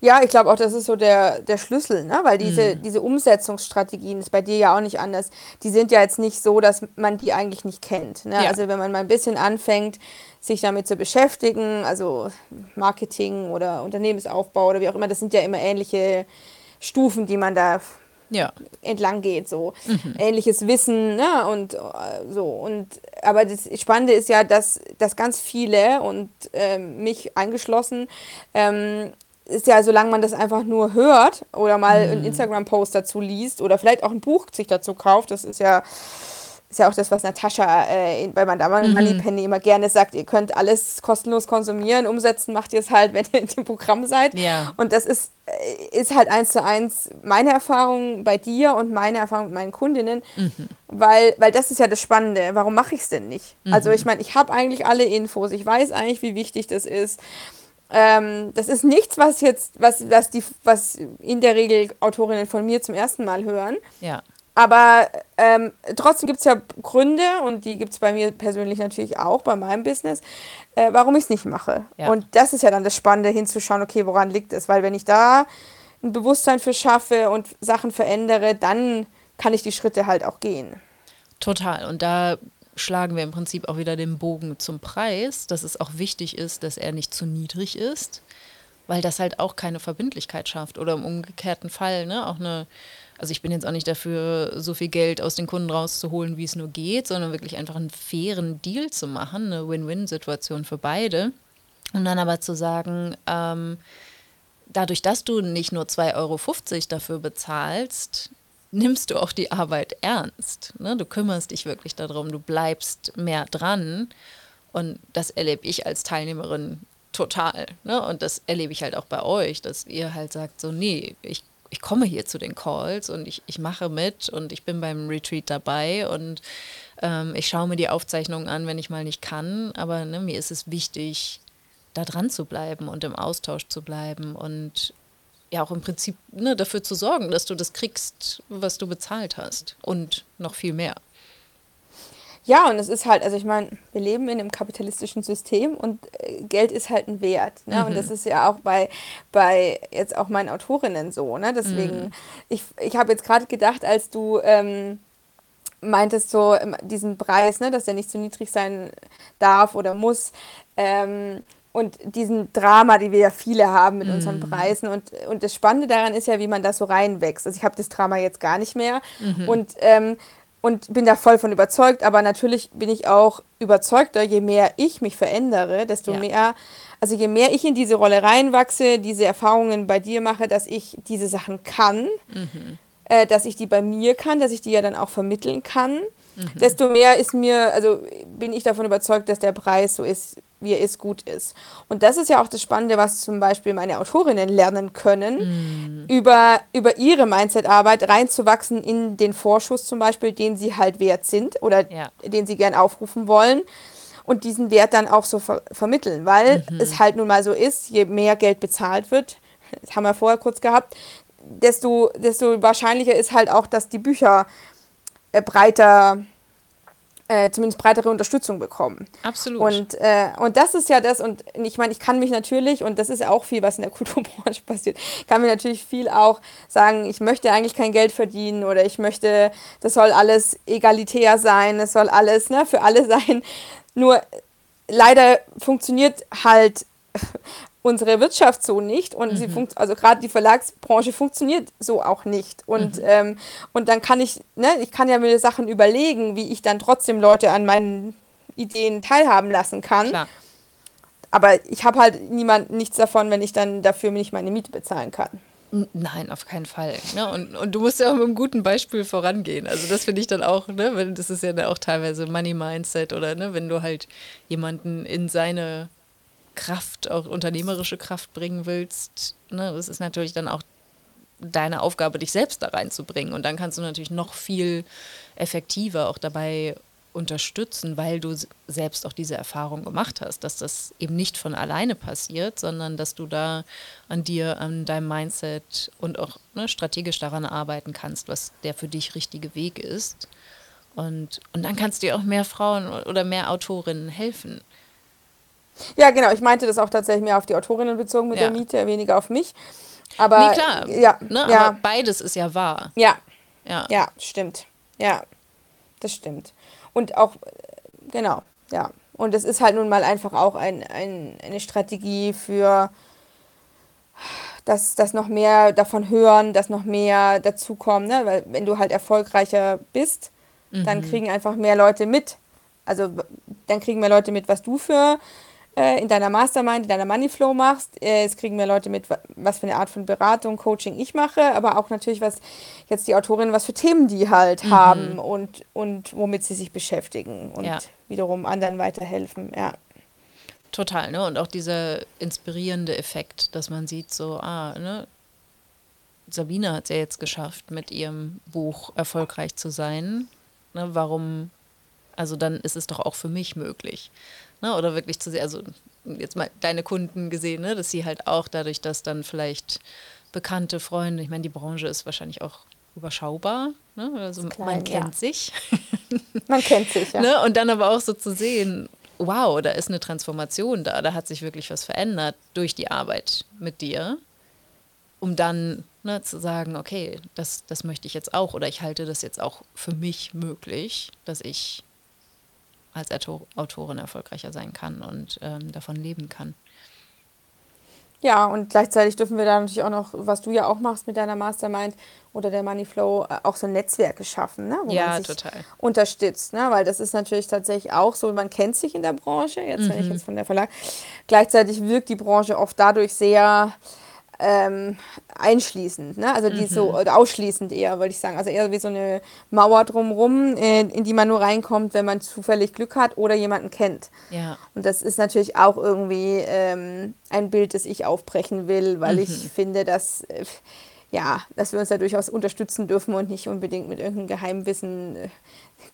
Ja, ich glaube auch, das ist so der, der Schlüssel, ne? weil diese, mhm. diese Umsetzungsstrategien, ist bei dir ja auch nicht anders, die sind ja jetzt nicht so, dass man die eigentlich nicht kennt. Ne? Ja. Also wenn man mal ein bisschen anfängt, sich damit zu beschäftigen, also Marketing oder Unternehmensaufbau oder wie auch immer, das sind ja immer ähnliche Stufen, die man da ja. entlang geht, so mhm. ähnliches Wissen, ne? Und äh, so. Und aber das Spannende ist ja, dass, dass ganz viele und äh, mich eingeschlossen, ähm, ist ja, solange man das einfach nur hört oder mal mhm. einen Instagram-Post dazu liest oder vielleicht auch ein Buch sich dazu kauft, das ist ja ist ja auch das, was Natascha äh, bei Madame mhm. Moneypenny immer gerne sagt, ihr könnt alles kostenlos konsumieren, umsetzen macht ihr es halt, [laughs] wenn ihr in dem Programm seid. Ja. Und das ist, äh, ist halt eins zu eins meine Erfahrung bei dir und meine Erfahrung mit meinen Kundinnen, mhm. weil, weil das ist ja das Spannende. Warum mache ich es denn nicht? Mhm. Also ich meine, ich habe eigentlich alle Infos, ich weiß eigentlich, wie wichtig das ist. Ähm, das ist nichts, was jetzt, was, was die, was in der Regel Autorinnen von mir zum ersten Mal hören. Ja. Aber ähm, trotzdem gibt es ja Gründe, und die gibt es bei mir persönlich natürlich auch, bei meinem Business, äh, warum ich es nicht mache. Ja. Und das ist ja dann das Spannende, hinzuschauen, okay, woran liegt es? Weil wenn ich da ein Bewusstsein für schaffe und Sachen verändere, dann kann ich die Schritte halt auch gehen. Total. Und da schlagen wir im Prinzip auch wieder den Bogen zum Preis, dass es auch wichtig ist, dass er nicht zu niedrig ist, weil das halt auch keine Verbindlichkeit schafft. Oder im umgekehrten Fall, ne, auch eine also ich bin jetzt auch nicht dafür, so viel Geld aus den Kunden rauszuholen, wie es nur geht, sondern wirklich einfach einen fairen Deal zu machen, eine Win-Win-Situation für beide. Und dann aber zu sagen, ähm, dadurch, dass du nicht nur 2,50 Euro dafür bezahlst, nimmst du auch die Arbeit ernst. Ne? Du kümmerst dich wirklich darum, du bleibst mehr dran. Und das erlebe ich als Teilnehmerin total. Ne? Und das erlebe ich halt auch bei euch, dass ihr halt sagt, so, nee, ich ich komme hier zu den Calls und ich, ich mache mit und ich bin beim Retreat dabei und ähm, ich schaue mir die Aufzeichnungen an, wenn ich mal nicht kann. Aber ne, mir ist es wichtig, da dran zu bleiben und im Austausch zu bleiben und ja auch im Prinzip ne, dafür zu sorgen, dass du das kriegst, was du bezahlt hast und noch viel mehr. Ja, und es ist halt, also ich meine, wir leben in einem kapitalistischen System und äh, Geld ist halt ein Wert. Ne? Mhm. Und das ist ja auch bei, bei jetzt auch meinen Autorinnen so. Ne? Deswegen, mhm. ich, ich habe jetzt gerade gedacht, als du ähm, meintest so diesen Preis, ne, dass der nicht zu niedrig sein darf oder muss. Ähm, und diesen Drama, die wir ja viele haben mit mm. unseren mhm. Preisen. Und, und das Spannende daran ist ja, wie man da so reinwächst. Also ich habe das Drama jetzt gar nicht mehr. Mhm. Und ähm, und bin da voll von überzeugt. Aber natürlich bin ich auch überzeugter, je mehr ich mich verändere, desto ja. mehr, also je mehr ich in diese Rolle reinwachse, diese Erfahrungen bei dir mache, dass ich diese Sachen kann, mhm. äh, dass ich die bei mir kann, dass ich die ja dann auch vermitteln kann, mhm. desto mehr ist mir, also bin ich davon überzeugt, dass der Preis so ist, wie er ist, gut ist. Und das ist ja auch das Spannende, was zum Beispiel meine Autorinnen lernen können, mm. über, über ihre Mindset-Arbeit reinzuwachsen in den Vorschuss zum Beispiel, den sie halt wert sind oder ja. den sie gern aufrufen wollen und diesen Wert dann auch so ver vermitteln, weil mhm. es halt nun mal so ist, je mehr Geld bezahlt wird, [laughs] das haben wir vorher kurz gehabt, desto, desto wahrscheinlicher ist halt auch, dass die Bücher äh, breiter äh, zumindest breitere Unterstützung bekommen. Absolut. Und, äh, und das ist ja das, und ich meine, ich kann mich natürlich, und das ist auch viel, was in der [laughs] Kulturbranche passiert, kann mir natürlich viel auch sagen, ich möchte eigentlich kein Geld verdienen oder ich möchte, das soll alles egalitär sein, es soll alles ne, für alle [laughs] sein. Nur leider funktioniert halt unsere Wirtschaft so nicht und mhm. sie funkt also gerade die Verlagsbranche funktioniert so auch nicht und mhm. ähm, und dann kann ich ne ich kann ja mir Sachen überlegen wie ich dann trotzdem Leute an meinen Ideen teilhaben lassen kann Klar. aber ich habe halt niemand nichts davon, wenn ich dann dafür nicht meine Miete bezahlen kann. Nein, auf keinen Fall. Ne? Und, und du musst ja auch mit einem guten Beispiel vorangehen. Also das finde ich dann auch, ne, wenn, das ist ja auch teilweise Money Mindset oder ne, wenn du halt jemanden in seine Kraft, auch unternehmerische Kraft bringen willst, ne, das ist natürlich dann auch deine Aufgabe, dich selbst da reinzubringen. Und dann kannst du natürlich noch viel effektiver auch dabei unterstützen, weil du selbst auch diese Erfahrung gemacht hast, dass das eben nicht von alleine passiert, sondern dass du da an dir, an deinem Mindset und auch ne, strategisch daran arbeiten kannst, was der für dich richtige Weg ist. Und, und dann kannst du dir auch mehr Frauen oder mehr Autorinnen helfen. Ja, genau. Ich meinte das auch tatsächlich mehr auf die Autorinnen bezogen mit ja. der Miete, weniger auf mich. Aber nee, klar. Ja, ne, ja. Aber beides ist ja wahr. Ja. Ja. Ja, stimmt. Ja, das stimmt. Und auch, genau, ja. Und es ist halt nun mal einfach auch ein, ein, eine Strategie für, dass, dass noch mehr davon hören, dass noch mehr dazukommen. Ne? Weil wenn du halt erfolgreicher bist, mhm. dann kriegen einfach mehr Leute mit. Also dann kriegen mehr Leute mit, was du für äh, in deiner Mastermind, in deiner Moneyflow machst. Äh, es kriegen mehr Leute mit, was für eine Art von Beratung, Coaching ich mache, aber auch natürlich, was jetzt die Autorinnen, was für Themen die halt mhm. haben und, und womit sie sich beschäftigen und ja. wiederum anderen weiterhelfen. Ja. Total, ne? Und auch dieser inspirierende Effekt, dass man sieht, so, ah, ne? Sabine hat es ja jetzt geschafft, mit ihrem Buch erfolgreich zu sein. Ne? Warum, also dann ist es doch auch für mich möglich. Ne? Oder wirklich zu sehen, also jetzt mal deine Kunden gesehen, ne? dass sie halt auch dadurch, dass dann vielleicht bekannte Freunde, ich meine, die Branche ist wahrscheinlich auch überschaubar, ne? also klein, man kennt ja. sich. [laughs] man kennt sich, ja. Ne? Und dann aber auch so zu sehen, wow, da ist eine Transformation da, da hat sich wirklich was verändert durch die Arbeit mit dir, um dann ne, zu sagen, okay, das, das möchte ich jetzt auch oder ich halte das jetzt auch für mich möglich, dass ich als Autorin erfolgreicher sein kann und ähm, davon leben kann. Ja, und gleichzeitig dürfen wir da natürlich auch noch, was du ja auch machst mit deiner Mastermind oder der Moneyflow, äh, auch so Netzwerke schaffen, ne? wo ja, man sich total. unterstützt. Ne? Weil das ist natürlich tatsächlich auch so, man kennt sich in der Branche, jetzt mhm. wenn ich mhm. jetzt von der Verlag. Gleichzeitig wirkt die Branche oft dadurch sehr ähm, einschließend, ne? also die mhm. so oder ausschließend eher, würde ich sagen. Also eher wie so eine Mauer drumrum, äh, in die man nur reinkommt, wenn man zufällig Glück hat oder jemanden kennt. Ja. Und das ist natürlich auch irgendwie ähm, ein Bild, das ich aufbrechen will, weil mhm. ich finde, dass äh, ja, dass wir uns da durchaus unterstützen dürfen und nicht unbedingt mit irgendeinem Geheimwissen äh,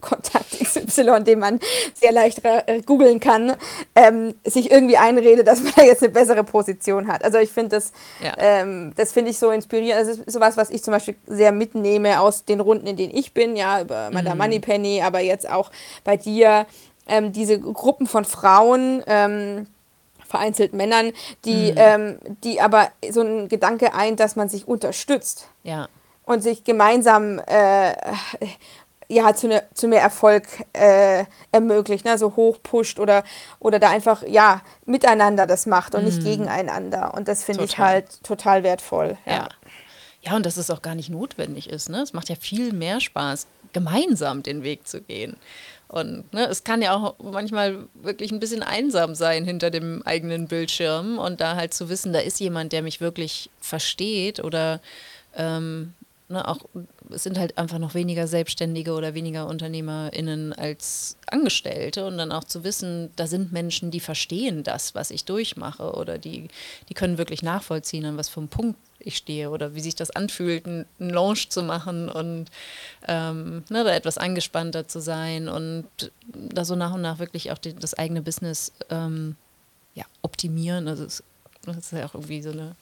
Kontakt XY, den man sehr leicht äh, googeln kann, ähm, sich irgendwie einredet, dass man da jetzt eine bessere Position hat. Also ich finde das, ja. ähm, das finde ich so inspirierend. Das ist sowas, was ich zum Beispiel sehr mitnehme aus den Runden, in denen ich bin, ja, über Madame mhm. Moneypenny, aber jetzt auch bei dir, ähm, diese Gruppen von Frauen, ähm, vereinzelt Männern, die, mhm. ähm, die aber so ein Gedanke ein, dass man sich unterstützt. Ja. Und sich gemeinsam äh, ja, zu, ne, zu mehr Erfolg äh, ermöglicht, ne? so hoch pusht oder, oder da einfach ja miteinander das macht und mm. nicht mhm. gegeneinander. Und das finde ich halt total wertvoll. Ja. ja. ja. und dass es auch gar nicht notwendig ist. Ne? Es macht ja viel mehr Spaß, gemeinsam den Weg zu gehen. Und ne, es kann ja auch manchmal wirklich ein bisschen einsam sein hinter dem eigenen Bildschirm und da halt zu wissen, da ist jemand, der mich wirklich versteht oder ähm, ne, auch es sind halt einfach noch weniger Selbstständige oder weniger UnternehmerInnen als Angestellte und dann auch zu wissen, da sind Menschen, die verstehen das, was ich durchmache oder die, die können wirklich nachvollziehen, an was für einem Punkt ich stehe oder wie sich das anfühlt, einen Launch zu machen und ähm, ne, da etwas angespannter zu sein und da so nach und nach wirklich auch die, das eigene Business ähm, ja, optimieren. Also es das ist ja auch irgendwie so, eine,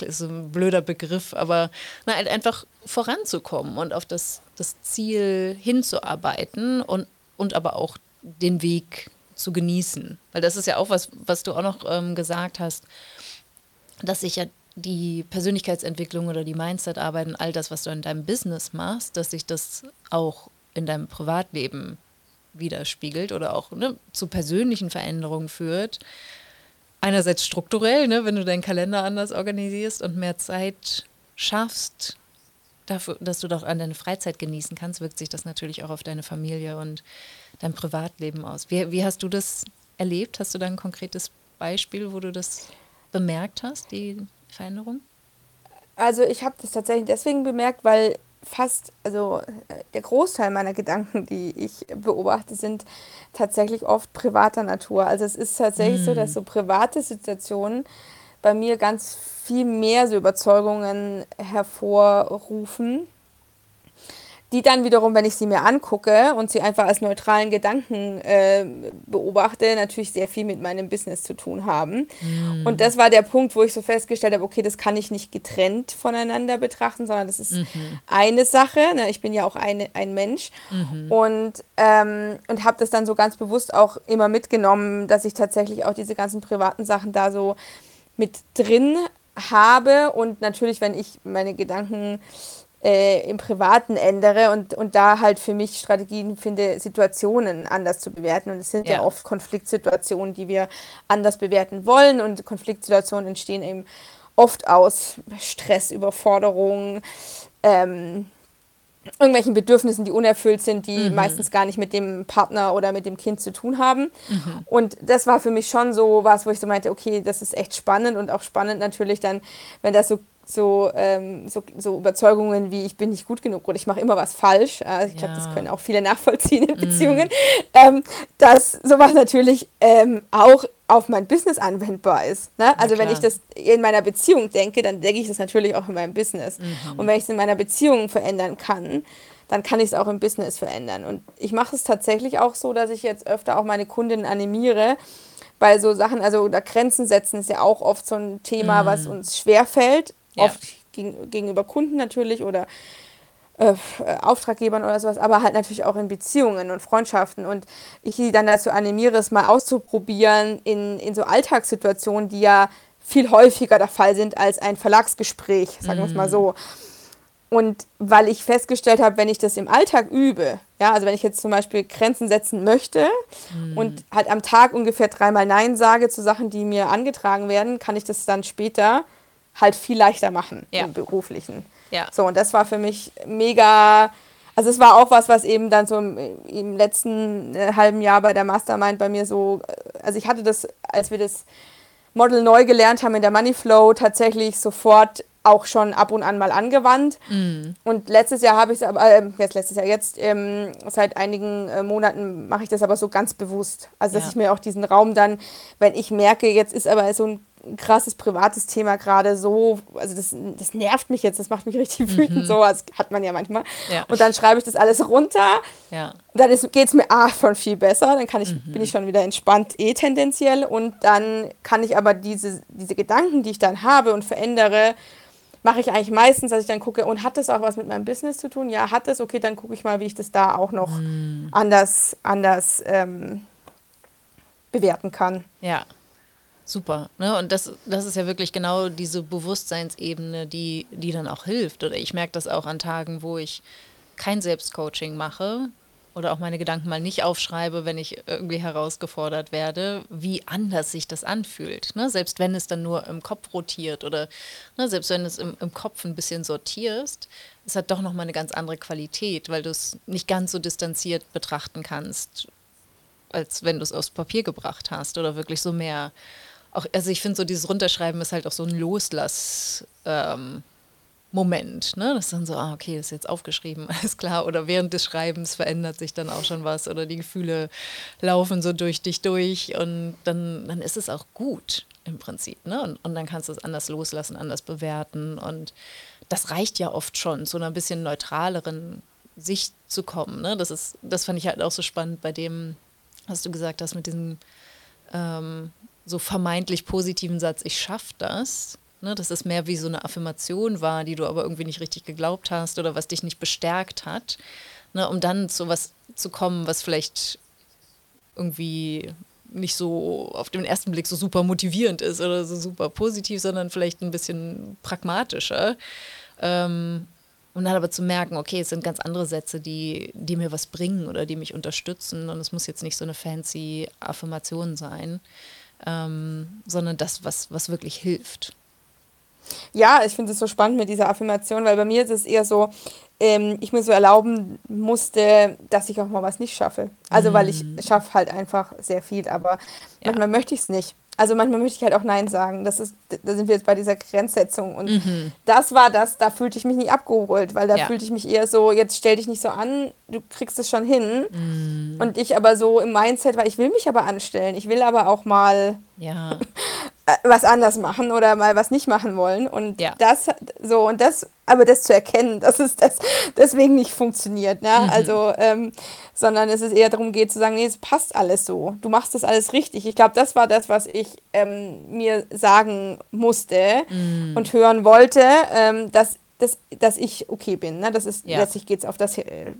ist so ein blöder Begriff, aber na, halt einfach voranzukommen und auf das, das Ziel hinzuarbeiten und, und aber auch den Weg zu genießen. Weil das ist ja auch was, was du auch noch ähm, gesagt hast, dass sich ja die Persönlichkeitsentwicklung oder die Mindset-Arbeit und all das, was du in deinem Business machst, dass sich das auch in deinem Privatleben widerspiegelt oder auch ne, zu persönlichen Veränderungen führt, einerseits strukturell, ne, wenn du deinen Kalender anders organisierst und mehr Zeit schaffst, dafür, dass du doch an deine Freizeit genießen kannst, wirkt sich das natürlich auch auf deine Familie und dein Privatleben aus. Wie, wie hast du das erlebt? Hast du da ein konkretes Beispiel, wo du das bemerkt hast, die Veränderung? Also ich habe das tatsächlich deswegen bemerkt, weil fast, also äh, der Großteil meiner Gedanken, die ich beobachte, sind tatsächlich oft privater Natur. Also es ist tatsächlich mm. so, dass hm. so private Situationen bei mir ganz viel mehr so Überzeugungen hervorrufen die dann wiederum, wenn ich sie mir angucke und sie einfach als neutralen Gedanken äh, beobachte, natürlich sehr viel mit meinem Business zu tun haben. Mhm. Und das war der Punkt, wo ich so festgestellt habe, okay, das kann ich nicht getrennt voneinander betrachten, sondern das ist mhm. eine Sache. Ne? Ich bin ja auch eine, ein Mensch mhm. und, ähm, und habe das dann so ganz bewusst auch immer mitgenommen, dass ich tatsächlich auch diese ganzen privaten Sachen da so mit drin habe und natürlich, wenn ich meine Gedanken äh, im Privaten ändere und, und da halt für mich Strategien finde, Situationen anders zu bewerten. Und es sind ja. ja oft Konfliktsituationen, die wir anders bewerten wollen. Und Konfliktsituationen entstehen eben oft aus Stress, Überforderung, ähm, irgendwelchen Bedürfnissen, die unerfüllt sind, die mhm. meistens gar nicht mit dem Partner oder mit dem Kind zu tun haben. Mhm. Und das war für mich schon so was, wo ich so meinte, okay, das ist echt spannend und auch spannend natürlich dann, wenn das so so, ähm, so, so Überzeugungen wie ich bin nicht gut genug oder ich mache immer was falsch. Also ich glaube, das können auch viele nachvollziehen in mm. Beziehungen, mm. ähm, dass sowas natürlich ähm, auch auf mein Business anwendbar ist. Ne? Also wenn ich das in meiner Beziehung denke, dann denke ich das natürlich auch in meinem Business. Mhm. Und wenn ich es in meiner Beziehung verändern kann, dann kann ich es auch im Business verändern. Und ich mache es tatsächlich auch so, dass ich jetzt öfter auch meine Kundinnen animiere, bei so Sachen, also oder Grenzen setzen ist ja auch oft so ein Thema, mhm. was uns schwerfällt ja. Oft gegen, gegenüber Kunden natürlich oder äh, Auftraggebern oder sowas, aber halt natürlich auch in Beziehungen und Freundschaften. Und ich die dann dazu animiere, es mal auszuprobieren in, in so Alltagssituationen, die ja viel häufiger der Fall sind als ein Verlagsgespräch, sagen wir es mal so. Und weil ich festgestellt habe, wenn ich das im Alltag übe, ja, also wenn ich jetzt zum Beispiel Grenzen setzen möchte mm. und halt am Tag ungefähr dreimal Nein sage zu Sachen, die mir angetragen werden, kann ich das dann später halt viel leichter machen ja. im beruflichen. Ja. So, und das war für mich mega. Also es war auch was, was eben dann so im, im letzten äh, halben Jahr bei der Mastermind bei mir so, äh, also ich hatte das, als wir das Model neu gelernt haben in der Money Flow, tatsächlich sofort auch schon ab und an mal angewandt. Mm. Und letztes Jahr habe ich es aber, äh, jetzt letztes Jahr, jetzt ähm, seit einigen äh, Monaten mache ich das aber so ganz bewusst. Also dass ja. ich mir auch diesen Raum dann, wenn ich merke, jetzt ist aber so ein krasses privates Thema gerade so, also das, das nervt mich jetzt, das macht mich richtig wütend, mhm. so, das hat man ja manchmal. Ja. Und dann schreibe ich das alles runter. Ja. Dann geht es mir A schon viel besser, dann kann ich, mhm. bin ich schon wieder entspannt eh tendenziell und dann kann ich aber diese, diese Gedanken, die ich dann habe und verändere, mache ich eigentlich meistens, dass ich dann gucke, und hat das auch was mit meinem Business zu tun? Ja, hat es, okay, dann gucke ich mal, wie ich das da auch noch mhm. anders, anders ähm, bewerten kann. Ja. Super. Ne? Und das, das ist ja wirklich genau diese Bewusstseinsebene, die, die dann auch hilft. Oder ich merke das auch an Tagen, wo ich kein Selbstcoaching mache oder auch meine Gedanken mal nicht aufschreibe, wenn ich irgendwie herausgefordert werde, wie anders sich das anfühlt. Ne? Selbst wenn es dann nur im Kopf rotiert oder ne, selbst wenn es im, im Kopf ein bisschen sortierst, es hat doch nochmal eine ganz andere Qualität, weil du es nicht ganz so distanziert betrachten kannst, als wenn du es aufs Papier gebracht hast oder wirklich so mehr auch, also ich finde so dieses Runterschreiben ist halt auch so ein Loslass. Ähm, Moment, ne? Das ist dann so, ah, okay, das ist jetzt aufgeschrieben, [laughs] alles klar. Oder während des Schreibens verändert sich dann auch schon was oder die Gefühle laufen so durch dich durch und dann, dann ist es auch gut im Prinzip, ne? Und, und dann kannst du es anders loslassen, anders bewerten und das reicht ja oft schon, zu einer bisschen neutraleren Sicht zu kommen, ne? Das ist, das fand ich halt auch so spannend bei dem, was du gesagt hast mit diesem ähm, so vermeintlich positiven Satz, ich schaffe das, ne, dass es mehr wie so eine Affirmation war, die du aber irgendwie nicht richtig geglaubt hast oder was dich nicht bestärkt hat, ne, um dann zu was zu kommen, was vielleicht irgendwie nicht so auf den ersten Blick so super motivierend ist oder so super positiv, sondern vielleicht ein bisschen pragmatischer. Ähm, und dann aber zu merken, okay, es sind ganz andere Sätze, die, die mir was bringen oder die mich unterstützen. Und es muss jetzt nicht so eine fancy Affirmation sein ähm, sondern das, was, was wirklich hilft. Ja, ich finde es so spannend mit dieser Affirmation, weil bei mir ist es eher so, ähm, ich mir so erlauben musste, dass ich auch mal was nicht schaffe. Also, mm. weil ich mm. schaffe halt einfach sehr viel, aber ja. manchmal möchte ich es nicht. Also manchmal möchte ich halt auch Nein sagen. Das ist, da sind wir jetzt bei dieser Grenzsetzung. Und mhm. das war das, da fühlte ich mich nicht abgeholt, weil da ja. fühlte ich mich eher so, jetzt stell dich nicht so an, du kriegst es schon hin. Mhm. Und ich aber so im Mindset war, ich will mich aber anstellen. Ich will aber auch mal ja. [laughs] was anders machen oder mal was nicht machen wollen. Und ja. das so, und das, aber das zu erkennen, [laughs] dass es das deswegen nicht funktioniert. Ne? Mhm. Also, ähm, sondern es ist eher darum geht zu sagen, nee, es passt alles so. Du machst das alles richtig. Ich glaube, das war das, was ich ähm, mir sagen musste mhm. und hören wollte, ähm, dass, dass, dass ich okay bin. Ne? Das ist, ja. letztlich geht es auf das, äh,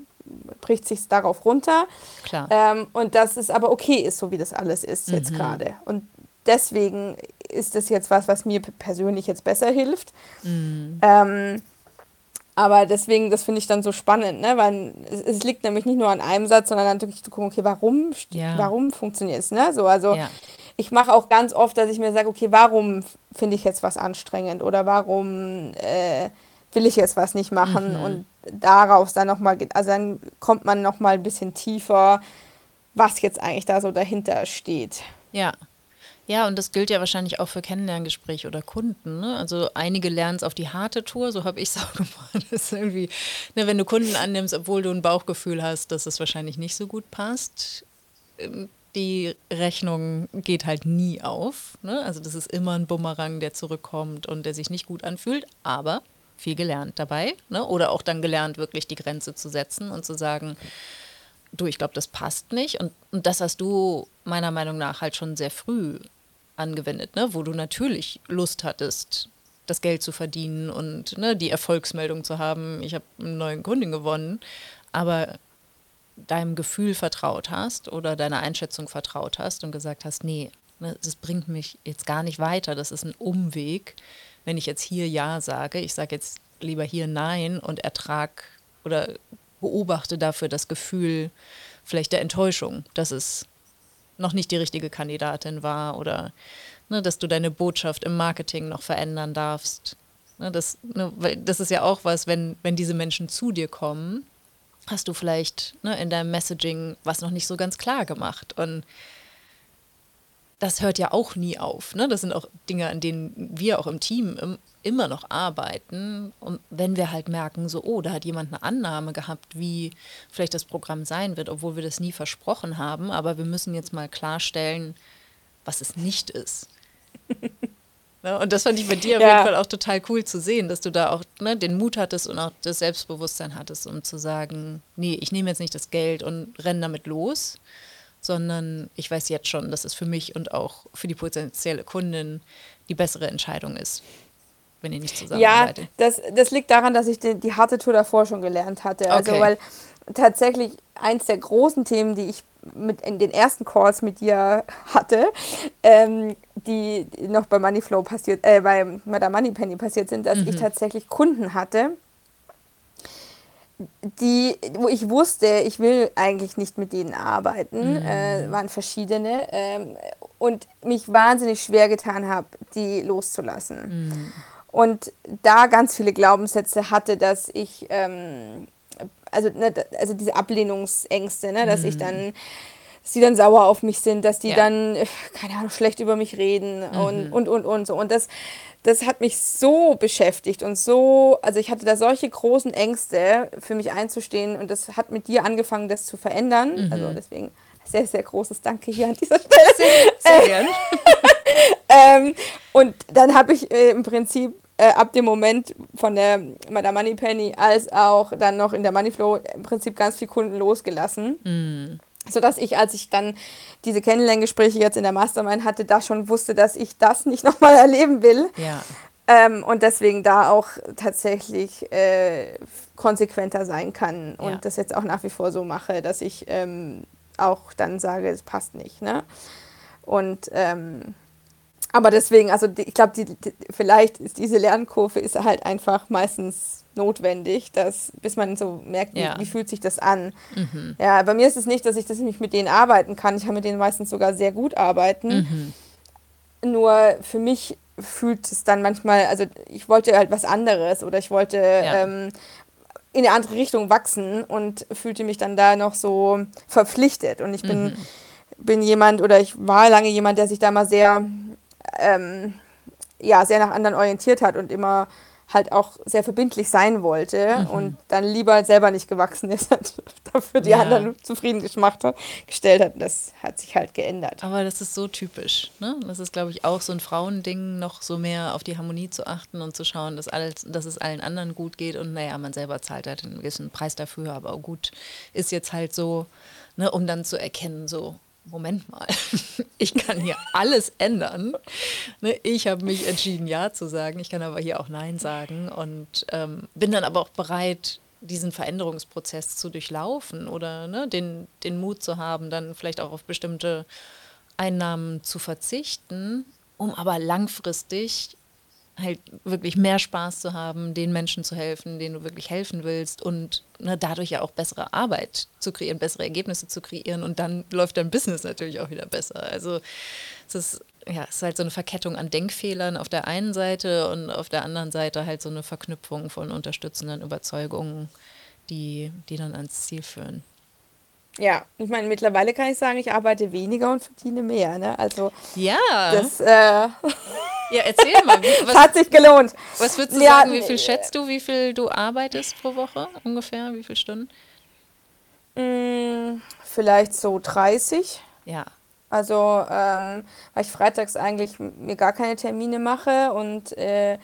bricht sich darauf runter. Klar. Ähm, und dass es aber okay ist, so wie das alles ist mhm. jetzt gerade. Und deswegen ist das jetzt was, was mir persönlich jetzt besser hilft. Mhm. Ähm, aber deswegen, das finde ich dann so spannend, ne? weil es, es, liegt nämlich nicht nur an einem Satz, sondern dann wirklich zu gucken, okay, warum, ja. warum funktioniert es? Ne? So, also ja. ich mache auch ganz oft, dass ich mir sage, okay, warum finde ich jetzt was anstrengend oder warum äh, will ich jetzt was nicht machen? Mhm. Und daraus dann nochmal, also dann kommt man nochmal ein bisschen tiefer, was jetzt eigentlich da so dahinter steht. Ja. Ja, und das gilt ja wahrscheinlich auch für Kennenlerngespräche oder Kunden. Ne? Also einige lernen es auf die harte Tour, so habe ich es [laughs] auch gemacht. Das irgendwie, ne, wenn du Kunden annimmst, obwohl du ein Bauchgefühl hast, dass es wahrscheinlich nicht so gut passt, ähm, die Rechnung geht halt nie auf. Ne? Also das ist immer ein Bumerang, der zurückkommt und der sich nicht gut anfühlt, aber viel gelernt dabei. Ne? Oder auch dann gelernt, wirklich die Grenze zu setzen und zu sagen, du, ich glaube, das passt nicht. Und, und das hast du meiner Meinung nach halt schon sehr früh angewendet, ne? wo du natürlich Lust hattest, das Geld zu verdienen und ne, die Erfolgsmeldung zu haben, ich habe einen neuen Kunden gewonnen, aber deinem Gefühl vertraut hast oder deiner Einschätzung vertraut hast und gesagt hast, nee, ne, das bringt mich jetzt gar nicht weiter, das ist ein Umweg, wenn ich jetzt hier Ja sage, ich sage jetzt lieber hier Nein und ertrag oder beobachte dafür das Gefühl vielleicht der Enttäuschung, dass es noch nicht die richtige Kandidatin war oder ne, dass du deine Botschaft im Marketing noch verändern darfst. Ne, das, ne, das ist ja auch was, wenn, wenn diese Menschen zu dir kommen, hast du vielleicht ne, in deinem Messaging was noch nicht so ganz klar gemacht. Und das hört ja auch nie auf. Ne? Das sind auch Dinge, an denen wir auch im Team im, immer noch arbeiten. Und wenn wir halt merken, so, oh, da hat jemand eine Annahme gehabt, wie vielleicht das Programm sein wird, obwohl wir das nie versprochen haben, aber wir müssen jetzt mal klarstellen, was es nicht ist. [laughs] ne? Und das fand ich bei dir ja. auf jeden Fall auch total cool zu sehen, dass du da auch ne, den Mut hattest und auch das Selbstbewusstsein hattest, um zu sagen, nee, ich nehme jetzt nicht das Geld und renne damit los, sondern ich weiß jetzt schon, dass es für mich und auch für die potenzielle Kundin die bessere Entscheidung ist wenn ihr nicht zusammenarbeitet? Ja, das, das liegt daran, dass ich die, die harte Tour davor schon gelernt hatte. Also, okay. weil tatsächlich eins der großen Themen, die ich mit in den ersten Calls mit dir hatte, ähm, die noch bei Moneyflow passiert, äh, bei Madame Moneypenny passiert sind, dass mhm. ich tatsächlich Kunden hatte, die, wo ich wusste, ich will eigentlich nicht mit denen arbeiten, mhm. äh, waren verschiedene, ähm, und mich wahnsinnig schwer getan habe, die loszulassen. Mhm und da ganz viele Glaubenssätze hatte, dass ich, ähm, also, ne, also diese Ablehnungsängste, ne, dass mhm. ich dann, dass die dann sauer auf mich sind, dass die ja. dann, äh, keine Ahnung, schlecht über mich reden mhm. und, und, und, und so. Und das, das hat mich so beschäftigt und so, also ich hatte da solche großen Ängste, für mich einzustehen und das hat mit dir angefangen, das zu verändern. Mhm. Also deswegen sehr, sehr großes Danke hier an dieser Stelle. Sehr, sehr gern. [laughs] ähm, und dann habe ich äh, im Prinzip äh, ab dem Moment von der Madame Moneypenny als auch dann noch in der Moneyflow im Prinzip ganz viele Kunden losgelassen. Mm. Sodass ich, als ich dann diese Kennenlerngespräche jetzt in der Mastermind hatte, da schon wusste, dass ich das nicht [laughs] nochmal erleben will. Ja. Ähm, und deswegen da auch tatsächlich äh, konsequenter sein kann und ja. das jetzt auch nach wie vor so mache, dass ich ähm, auch dann sage, es passt nicht. Ne? Und ähm, aber deswegen, also die, ich glaube, die, die, vielleicht ist diese Lernkurve ist halt einfach meistens notwendig, dass, bis man so merkt, wie, ja. wie fühlt sich das an. Mhm. Ja, bei mir ist es nicht, dass ich das nicht mit denen arbeiten kann. Ich kann mit denen meistens sogar sehr gut arbeiten. Mhm. Nur für mich fühlt es dann manchmal, also ich wollte halt was anderes oder ich wollte ja. ähm, in eine andere Richtung wachsen und fühlte mich dann da noch so verpflichtet. Und ich bin. Mhm bin jemand oder ich war lange jemand, der sich da mal sehr, ähm, ja, sehr nach anderen orientiert hat und immer halt auch sehr verbindlich sein wollte mhm. und dann lieber selber nicht gewachsen ist und [laughs] dafür die ja. anderen zufrieden gemacht hat, gestellt hat. Das hat sich halt geändert. Aber das ist so typisch. Ne? Das ist, glaube ich, auch so ein Frauending, noch so mehr auf die Harmonie zu achten und zu schauen, dass, alles, dass es allen anderen gut geht. Und naja, man selber zahlt halt einen gewissen Preis dafür, aber gut, ist jetzt halt so, ne, um dann zu erkennen, so, Moment mal, [laughs] ich kann hier alles ändern. Ne, ich habe mich entschieden, Ja zu sagen. Ich kann aber hier auch Nein sagen und ähm, bin dann aber auch bereit, diesen Veränderungsprozess zu durchlaufen oder ne, den, den Mut zu haben, dann vielleicht auch auf bestimmte Einnahmen zu verzichten, um aber langfristig halt wirklich mehr Spaß zu haben, den Menschen zu helfen, denen du wirklich helfen willst und ne, dadurch ja auch bessere Arbeit zu kreieren, bessere Ergebnisse zu kreieren und dann läuft dein Business natürlich auch wieder besser. Also es ist, ja, es ist halt so eine Verkettung an Denkfehlern auf der einen Seite und auf der anderen Seite halt so eine Verknüpfung von unterstützenden Überzeugungen, die, die dann ans Ziel führen. Ja, ich meine, mittlerweile kann ich sagen, ich arbeite weniger und verdiene mehr. Ne? Also ja. Das, äh, ja, erzähl mal. [laughs] Was, hat sich gelohnt. Was würdest du ja, sagen, wie viel schätzt du, wie viel du arbeitest pro Woche ungefähr? Wie viele Stunden? Mh, mm, vielleicht so 30. Ja. Also, ähm, weil ich freitags eigentlich mir gar keine Termine mache und, äh,